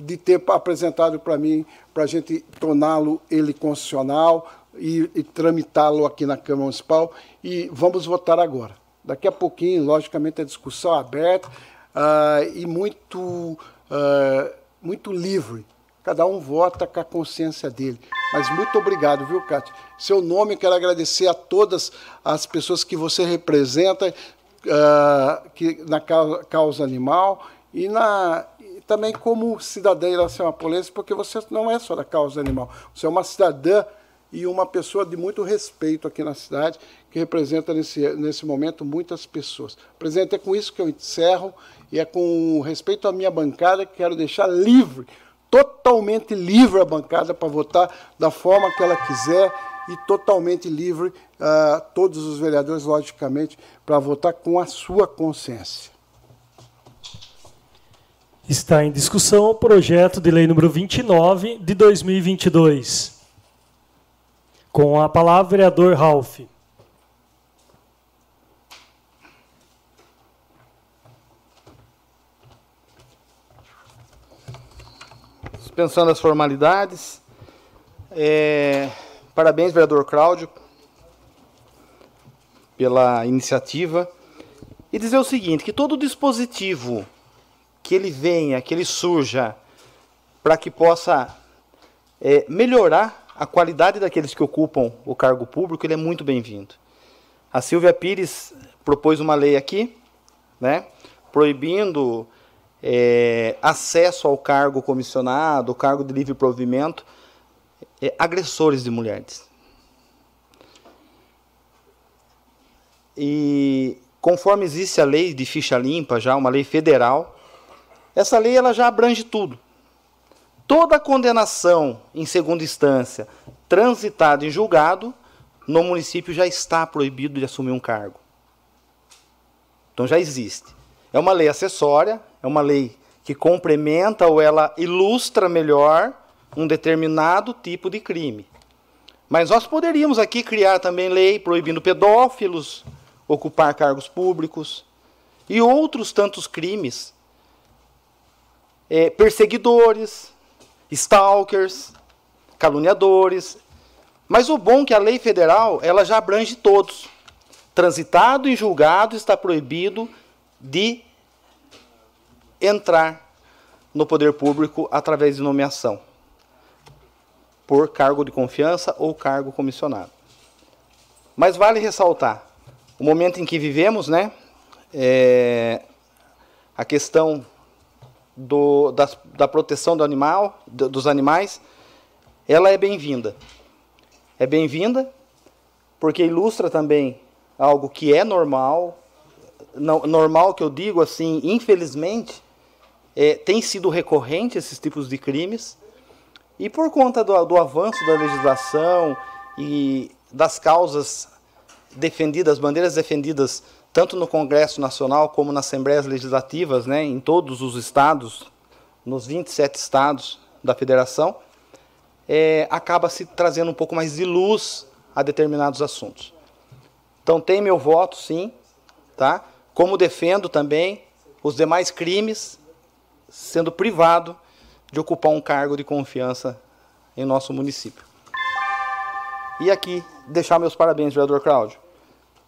[SPEAKER 3] de ter apresentado para mim, para a gente torná-lo ele constitucional e, e tramitá-lo aqui na Câmara Municipal. E vamos votar agora. Daqui a pouquinho, logicamente, a discussão aberta uh, e muito, uh, muito livre. Cada um vota com a consciência dele. Mas muito obrigado, viu, Cátia? Seu nome, quero agradecer a todas as pessoas que você representa uh, que, na causa, causa animal e na, também como cidadã iracemápolense, porque você não é só da causa animal, você é uma cidadã e uma pessoa de muito respeito aqui na cidade, que representa nesse, nesse momento muitas pessoas. Presidente, é com isso que eu encerro e é com respeito à minha bancada que quero deixar livre, totalmente livre a bancada para votar da forma que ela quiser e totalmente livre uh, todos os vereadores, logicamente, para votar com a sua consciência.
[SPEAKER 2] Está em discussão o projeto de lei número 29 de 2022. Com a palavra, vereador Ralph.
[SPEAKER 6] Dispensando as formalidades. É, parabéns, vereador Cláudio, pela iniciativa. E dizer o seguinte, que todo dispositivo que ele venha, que ele surja, para que possa é, melhorar a qualidade daqueles que ocupam o cargo público ele é muito bem-vindo. A Silvia Pires propôs uma lei aqui, né, proibindo é, acesso ao cargo comissionado, cargo de livre provimento, é, agressores de mulheres. E conforme existe a lei de ficha limpa, já uma lei federal, essa lei ela já abrange tudo toda condenação em segunda instância transitada em julgado, no município já está proibido de assumir um cargo. Então já existe. É uma lei acessória, é uma lei que complementa ou ela ilustra melhor um determinado tipo de crime. Mas nós poderíamos aqui criar também lei proibindo pedófilos ocupar cargos públicos e outros tantos crimes, é, perseguidores, stalkers, caluniadores. Mas o bom é que a lei federal ela já abrange todos. Transitado e julgado está proibido de entrar no poder público através de nomeação por cargo de confiança ou cargo comissionado. Mas vale ressaltar o momento em que vivemos, né? É, a questão do, da, da proteção do animal, do, dos animais, ela é bem-vinda. É bem-vinda porque ilustra também algo que é normal, normal que eu digo assim, infelizmente, é, tem sido recorrente esses tipos de crimes, e por conta do, do avanço da legislação e das causas defendidas, bandeiras defendidas tanto no Congresso Nacional como nas Assembleias Legislativas, né, em todos os estados, nos 27 estados da federação, é, acaba se trazendo um pouco mais de luz a determinados assuntos. Então tem meu voto, sim, tá? Como defendo também os demais crimes sendo privado de ocupar um cargo de confiança em nosso município. E aqui deixar meus parabéns, vereador Cláudio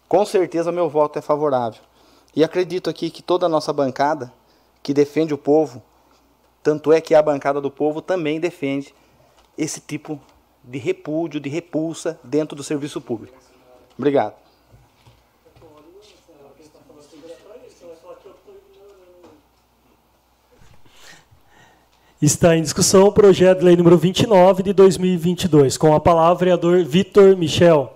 [SPEAKER 6] com certeza meu voto é favorável. E acredito aqui que toda a nossa bancada, que defende o povo, tanto é que a bancada do povo também defende esse tipo de repúdio, de repulsa dentro do serviço público. Obrigado.
[SPEAKER 2] Está em discussão o projeto de lei número 29 de 2022. Com a palavra, vereador Vitor Michel.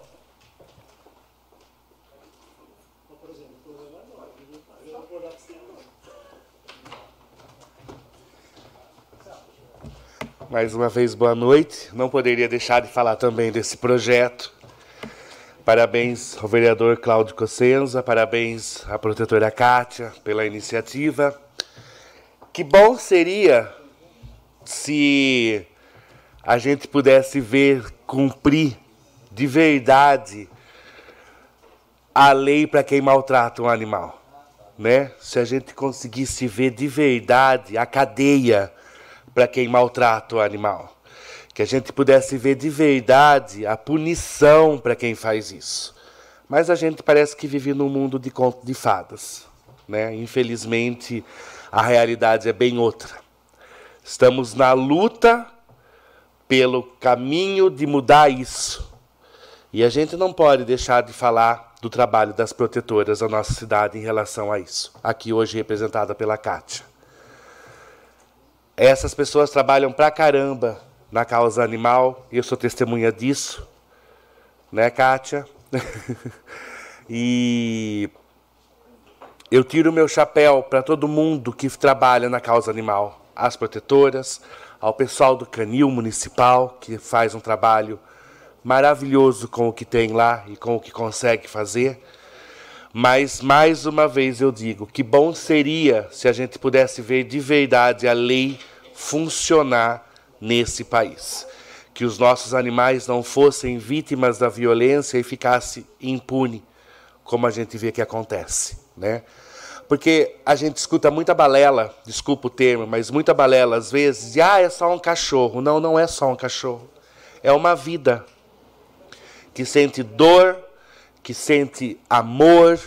[SPEAKER 7] Mais uma vez, boa noite. Não poderia deixar de falar também desse projeto. Parabéns ao vereador Cláudio Cossenza, parabéns à protetora Kátia pela iniciativa. Que bom seria se a gente pudesse ver cumprir de verdade a lei para quem maltrata um animal, né? Se a gente conseguisse ver de verdade a cadeia para quem maltrata o animal. Que a gente pudesse ver de verdade a punição para quem faz isso. Mas a gente parece que vive num mundo de conto de fadas. Né? Infelizmente, a realidade é bem outra. Estamos na luta pelo caminho de mudar isso. E a gente não pode deixar de falar do trabalho das protetoras da nossa cidade em relação a isso. Aqui hoje representada pela Kátia. Essas pessoas trabalham pra caramba na causa animal, eu sou testemunha disso, né, Kátia? e eu tiro meu chapéu para todo mundo que trabalha na causa animal, às protetoras, ao pessoal do Canil Municipal, que faz um trabalho maravilhoso com o que tem lá e com o que consegue fazer. Mas, mais uma vez, eu digo: que bom seria se a gente pudesse ver de verdade a lei funcionar nesse país. Que os nossos animais não fossem vítimas da violência e ficassem impune, como a gente vê que acontece. Né? Porque a gente escuta muita balela, desculpa o termo, mas muita balela às vezes, ah, é só um cachorro. Não, não é só um cachorro. É uma vida que sente dor, que sente amor.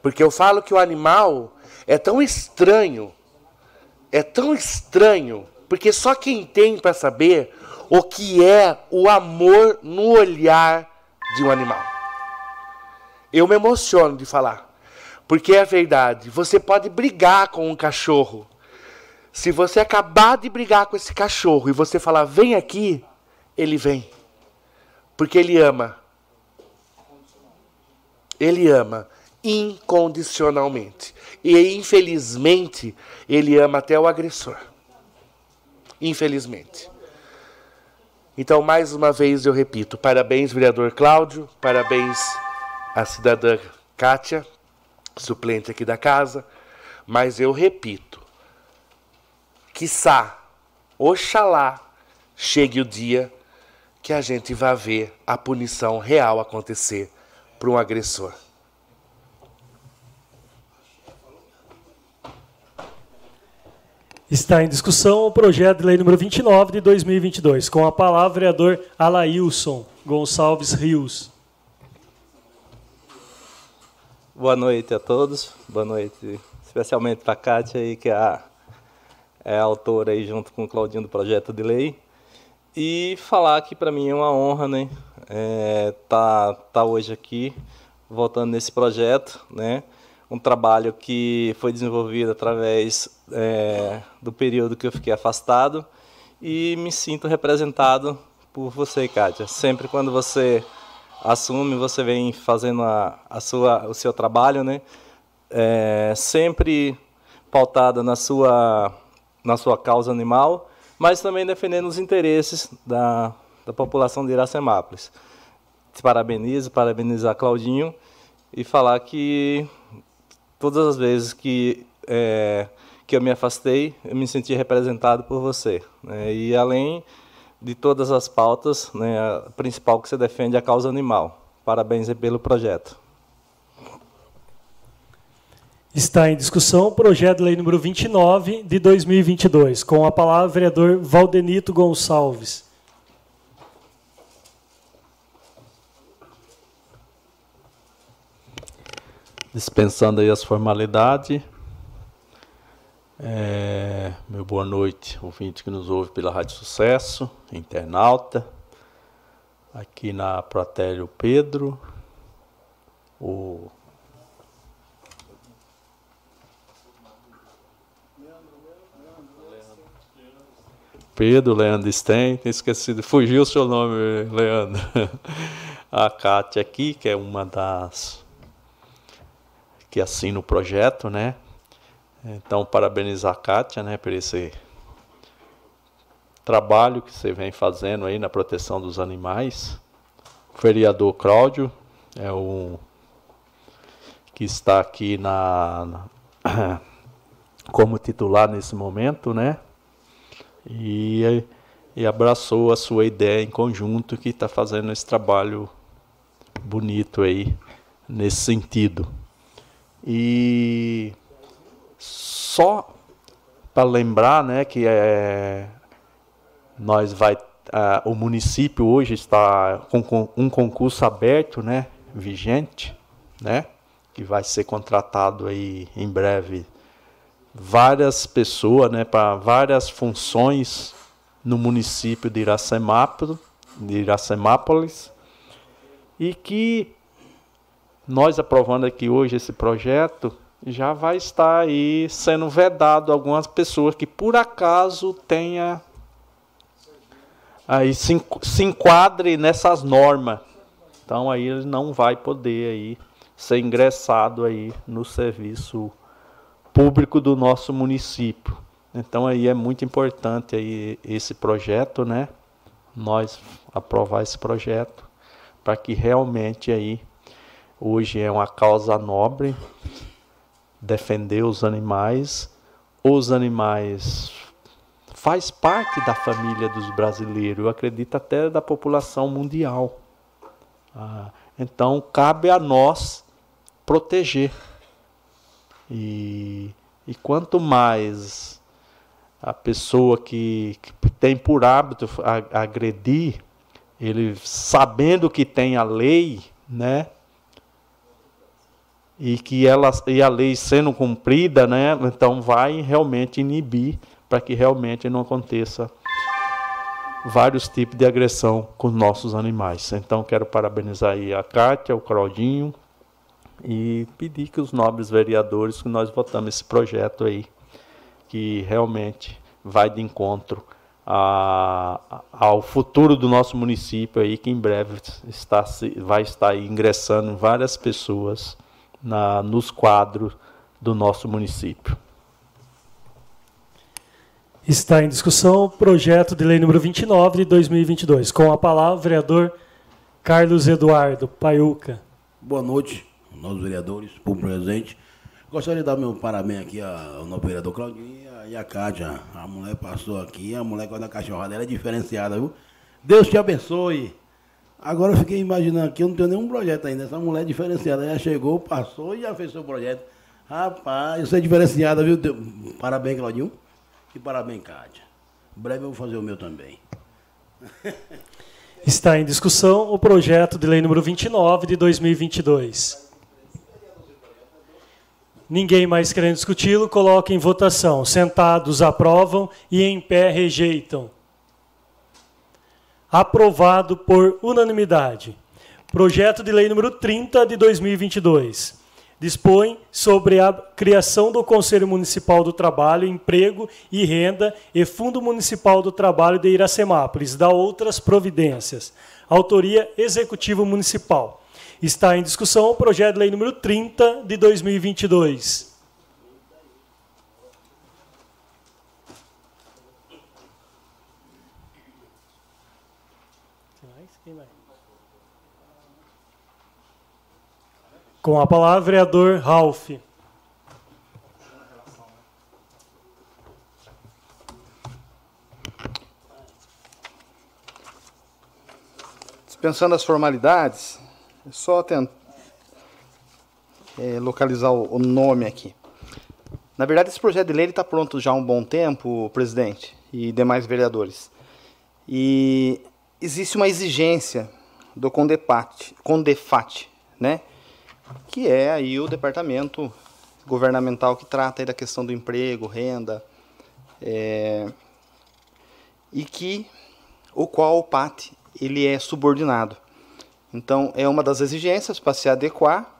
[SPEAKER 7] Porque eu falo que o animal é tão estranho, é tão estranho, porque só quem tem para saber o que é o amor no olhar de um animal. Eu me emociono de falar, porque é verdade. Você pode brigar com um cachorro. Se você acabar de brigar com esse cachorro e você falar, vem aqui, ele vem. Porque ele ama. Ele ama incondicionalmente. E infelizmente, ele ama até o agressor. Infelizmente. Então, mais uma vez eu repito: parabéns, vereador Cláudio, parabéns à cidadã Kátia, suplente aqui da casa. Mas eu repito: quiçá, oxalá, chegue o dia que a gente vai ver a punição real acontecer para um agressor.
[SPEAKER 2] Está em discussão o projeto de lei número 29 de 2022. Com a palavra, vereador Alailson Gonçalves Rios.
[SPEAKER 12] Boa noite a todos. Boa noite, especialmente para a Kátia, aí, que é a, é a autora, aí, junto com o Claudinho, do projeto de lei. E falar que para mim é uma honra, né? É, tá, tá hoje aqui, voltando nesse projeto, né? um trabalho que foi desenvolvido através é, do período que eu fiquei afastado e me sinto representado por você, Kátia. Sempre quando você assume, você vem fazendo a, a sua, o seu trabalho, né? É, sempre pautada na sua, na sua causa animal, mas também defendendo os interesses da, da população de Iracemápolis. Te parabenizo, parabenizar Claudinho e falar que todas as vezes que é, que eu me afastei, eu me senti representado por você. Né? E além de todas as pautas, né, a principal que você defende é a causa animal. Parabéns pelo projeto.
[SPEAKER 2] Está em discussão o projeto de lei número 29 de 2022. Com a palavra, o vereador Valdenito Gonçalves.
[SPEAKER 11] dispensando aí as formalidades. É, meu boa noite, ouvinte que nos ouve pela Rádio Sucesso, internauta, aqui na Protélio Pedro, o Pedro, Leandro Sten, esquecido, fugiu o seu nome, Leandro. A Kátia aqui, que é uma das que assina o projeto, né? Então, parabenizar a Kátia, né, por esse trabalho que você vem fazendo aí na proteção dos animais. O vereador Cláudio é o que está aqui na, na como titular nesse momento, né? e, e abraçou a sua ideia em conjunto que está fazendo esse trabalho bonito aí nesse sentido. E só para lembrar, né, que é, nós vai, uh, o município hoje está com um concurso aberto, né, vigente, né, que vai ser contratado aí em breve várias pessoas, né, para várias funções no município de Iracemápolis, de Iracemápolis, e que nós aprovando aqui hoje esse projeto já vai estar aí sendo vedado algumas pessoas que por acaso tenha aí se, se enquadre nessas normas. Então aí ele não vai poder aí ser ingressado aí no serviço público do nosso município. Então aí é muito importante aí esse projeto, né? Nós aprovar esse projeto para que realmente aí hoje é uma causa nobre defender os animais. Os animais faz parte da família dos brasileiros, eu acredito até da população mundial. Ah, então cabe a nós proteger e, e quanto mais a pessoa que, que tem por hábito agredir, ele sabendo que tem a lei, né? E que ela e a lei sendo cumprida, né? Então vai realmente inibir para que realmente não aconteça vários tipos de agressão com nossos animais. Então quero parabenizar aí a Kátia, o Claudinho, e pedir que os nobres vereadores que nós votamos esse projeto aí, que realmente vai de encontro a, ao futuro do nosso município aí, que em breve está, vai estar ingressando várias pessoas na, nos quadros do nosso município.
[SPEAKER 2] Está em discussão o projeto de lei número 29 de 2022. Com a palavra, o vereador Carlos Eduardo Paiuca.
[SPEAKER 13] Boa noite nós vereadores, por presente. Gostaria de dar meu parabéns aqui ao novo vereador Claudinho e a Cátia. A mulher passou aqui, a mulher quando a cachorrada ela é diferenciada, viu? Deus te abençoe. Agora eu fiquei imaginando aqui, eu não tenho nenhum projeto ainda. Essa mulher é diferenciada, ela chegou, passou e já fez seu projeto. Rapaz, você é diferenciada, viu? Parabéns, Claudinho. E parabéns, Cátia. Em breve eu vou fazer o meu também.
[SPEAKER 2] Está em discussão o projeto de lei número 29 de 2022. Ninguém mais querendo discuti-lo, coloca em votação. Sentados aprovam e em pé rejeitam. Aprovado por unanimidade. Projeto de lei número 30 de 2022. Dispõe sobre a criação do Conselho Municipal do Trabalho, Emprego e Renda e Fundo Municipal do Trabalho de Iracemápolis, da outras providências. Autoria Executivo Municipal. Está em discussão o projeto de lei número 30 de 2022. Com a palavra, vereador Ralph.
[SPEAKER 6] Dispensando as formalidades, é só tentar é, localizar o, o, nome aqui. Na verdade, esse projeto de lei está pronto já há um bom tempo, presidente e demais vereadores. E existe uma exigência do Condefat, Condefat né? Que é aí o departamento governamental que trata da questão do emprego, renda, é, e que o qual o PAT ele é subordinado. Então é uma das exigências para se adequar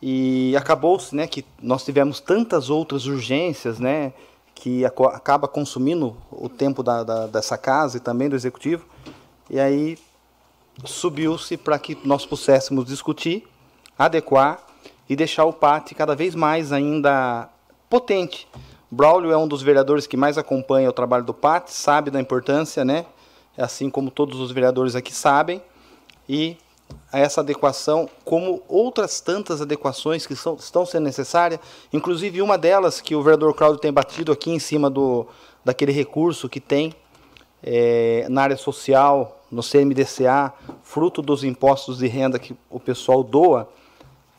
[SPEAKER 6] e acabou-se, né, que nós tivemos tantas outras urgências, né, que acaba consumindo o tempo da, da, dessa casa e também do executivo. E aí subiu-se para que nós pudéssemos discutir, adequar e deixar o PAT cada vez mais ainda potente. Braulio é um dos vereadores que mais acompanha o trabalho do PAT, sabe da importância, né? Assim como todos os vereadores aqui sabem. E essa adequação, como outras tantas adequações que são, estão sendo necessárias, inclusive uma delas que o vereador Cláudio tem batido aqui em cima do, daquele recurso que tem é, na área social, no CMDCA, fruto dos impostos de renda que o pessoal doa,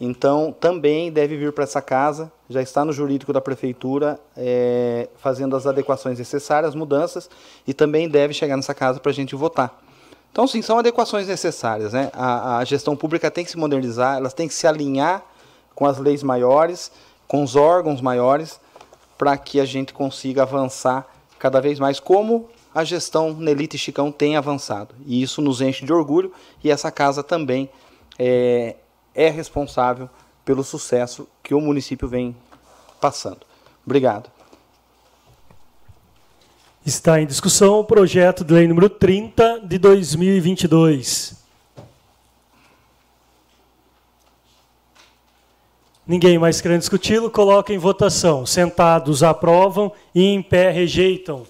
[SPEAKER 6] então também deve vir para essa casa, já está no jurídico da prefeitura, é, fazendo as adequações necessárias, mudanças, e também deve chegar nessa casa para a gente votar. Então, sim, são adequações necessárias. Né? A, a gestão pública tem que se modernizar, elas têm que se alinhar com as leis maiores, com os órgãos maiores, para que a gente consiga avançar cada vez mais, como a gestão Nelita e Chicão tem avançado. E isso nos enche de orgulho e essa casa também é, é responsável pelo sucesso que o município vem passando. Obrigado.
[SPEAKER 2] Está em discussão o projeto de lei número 30 de 2022. Ninguém mais querendo discuti-lo, coloca em votação. Sentados aprovam e em pé rejeitam.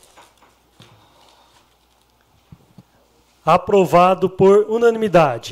[SPEAKER 2] Aprovado por unanimidade.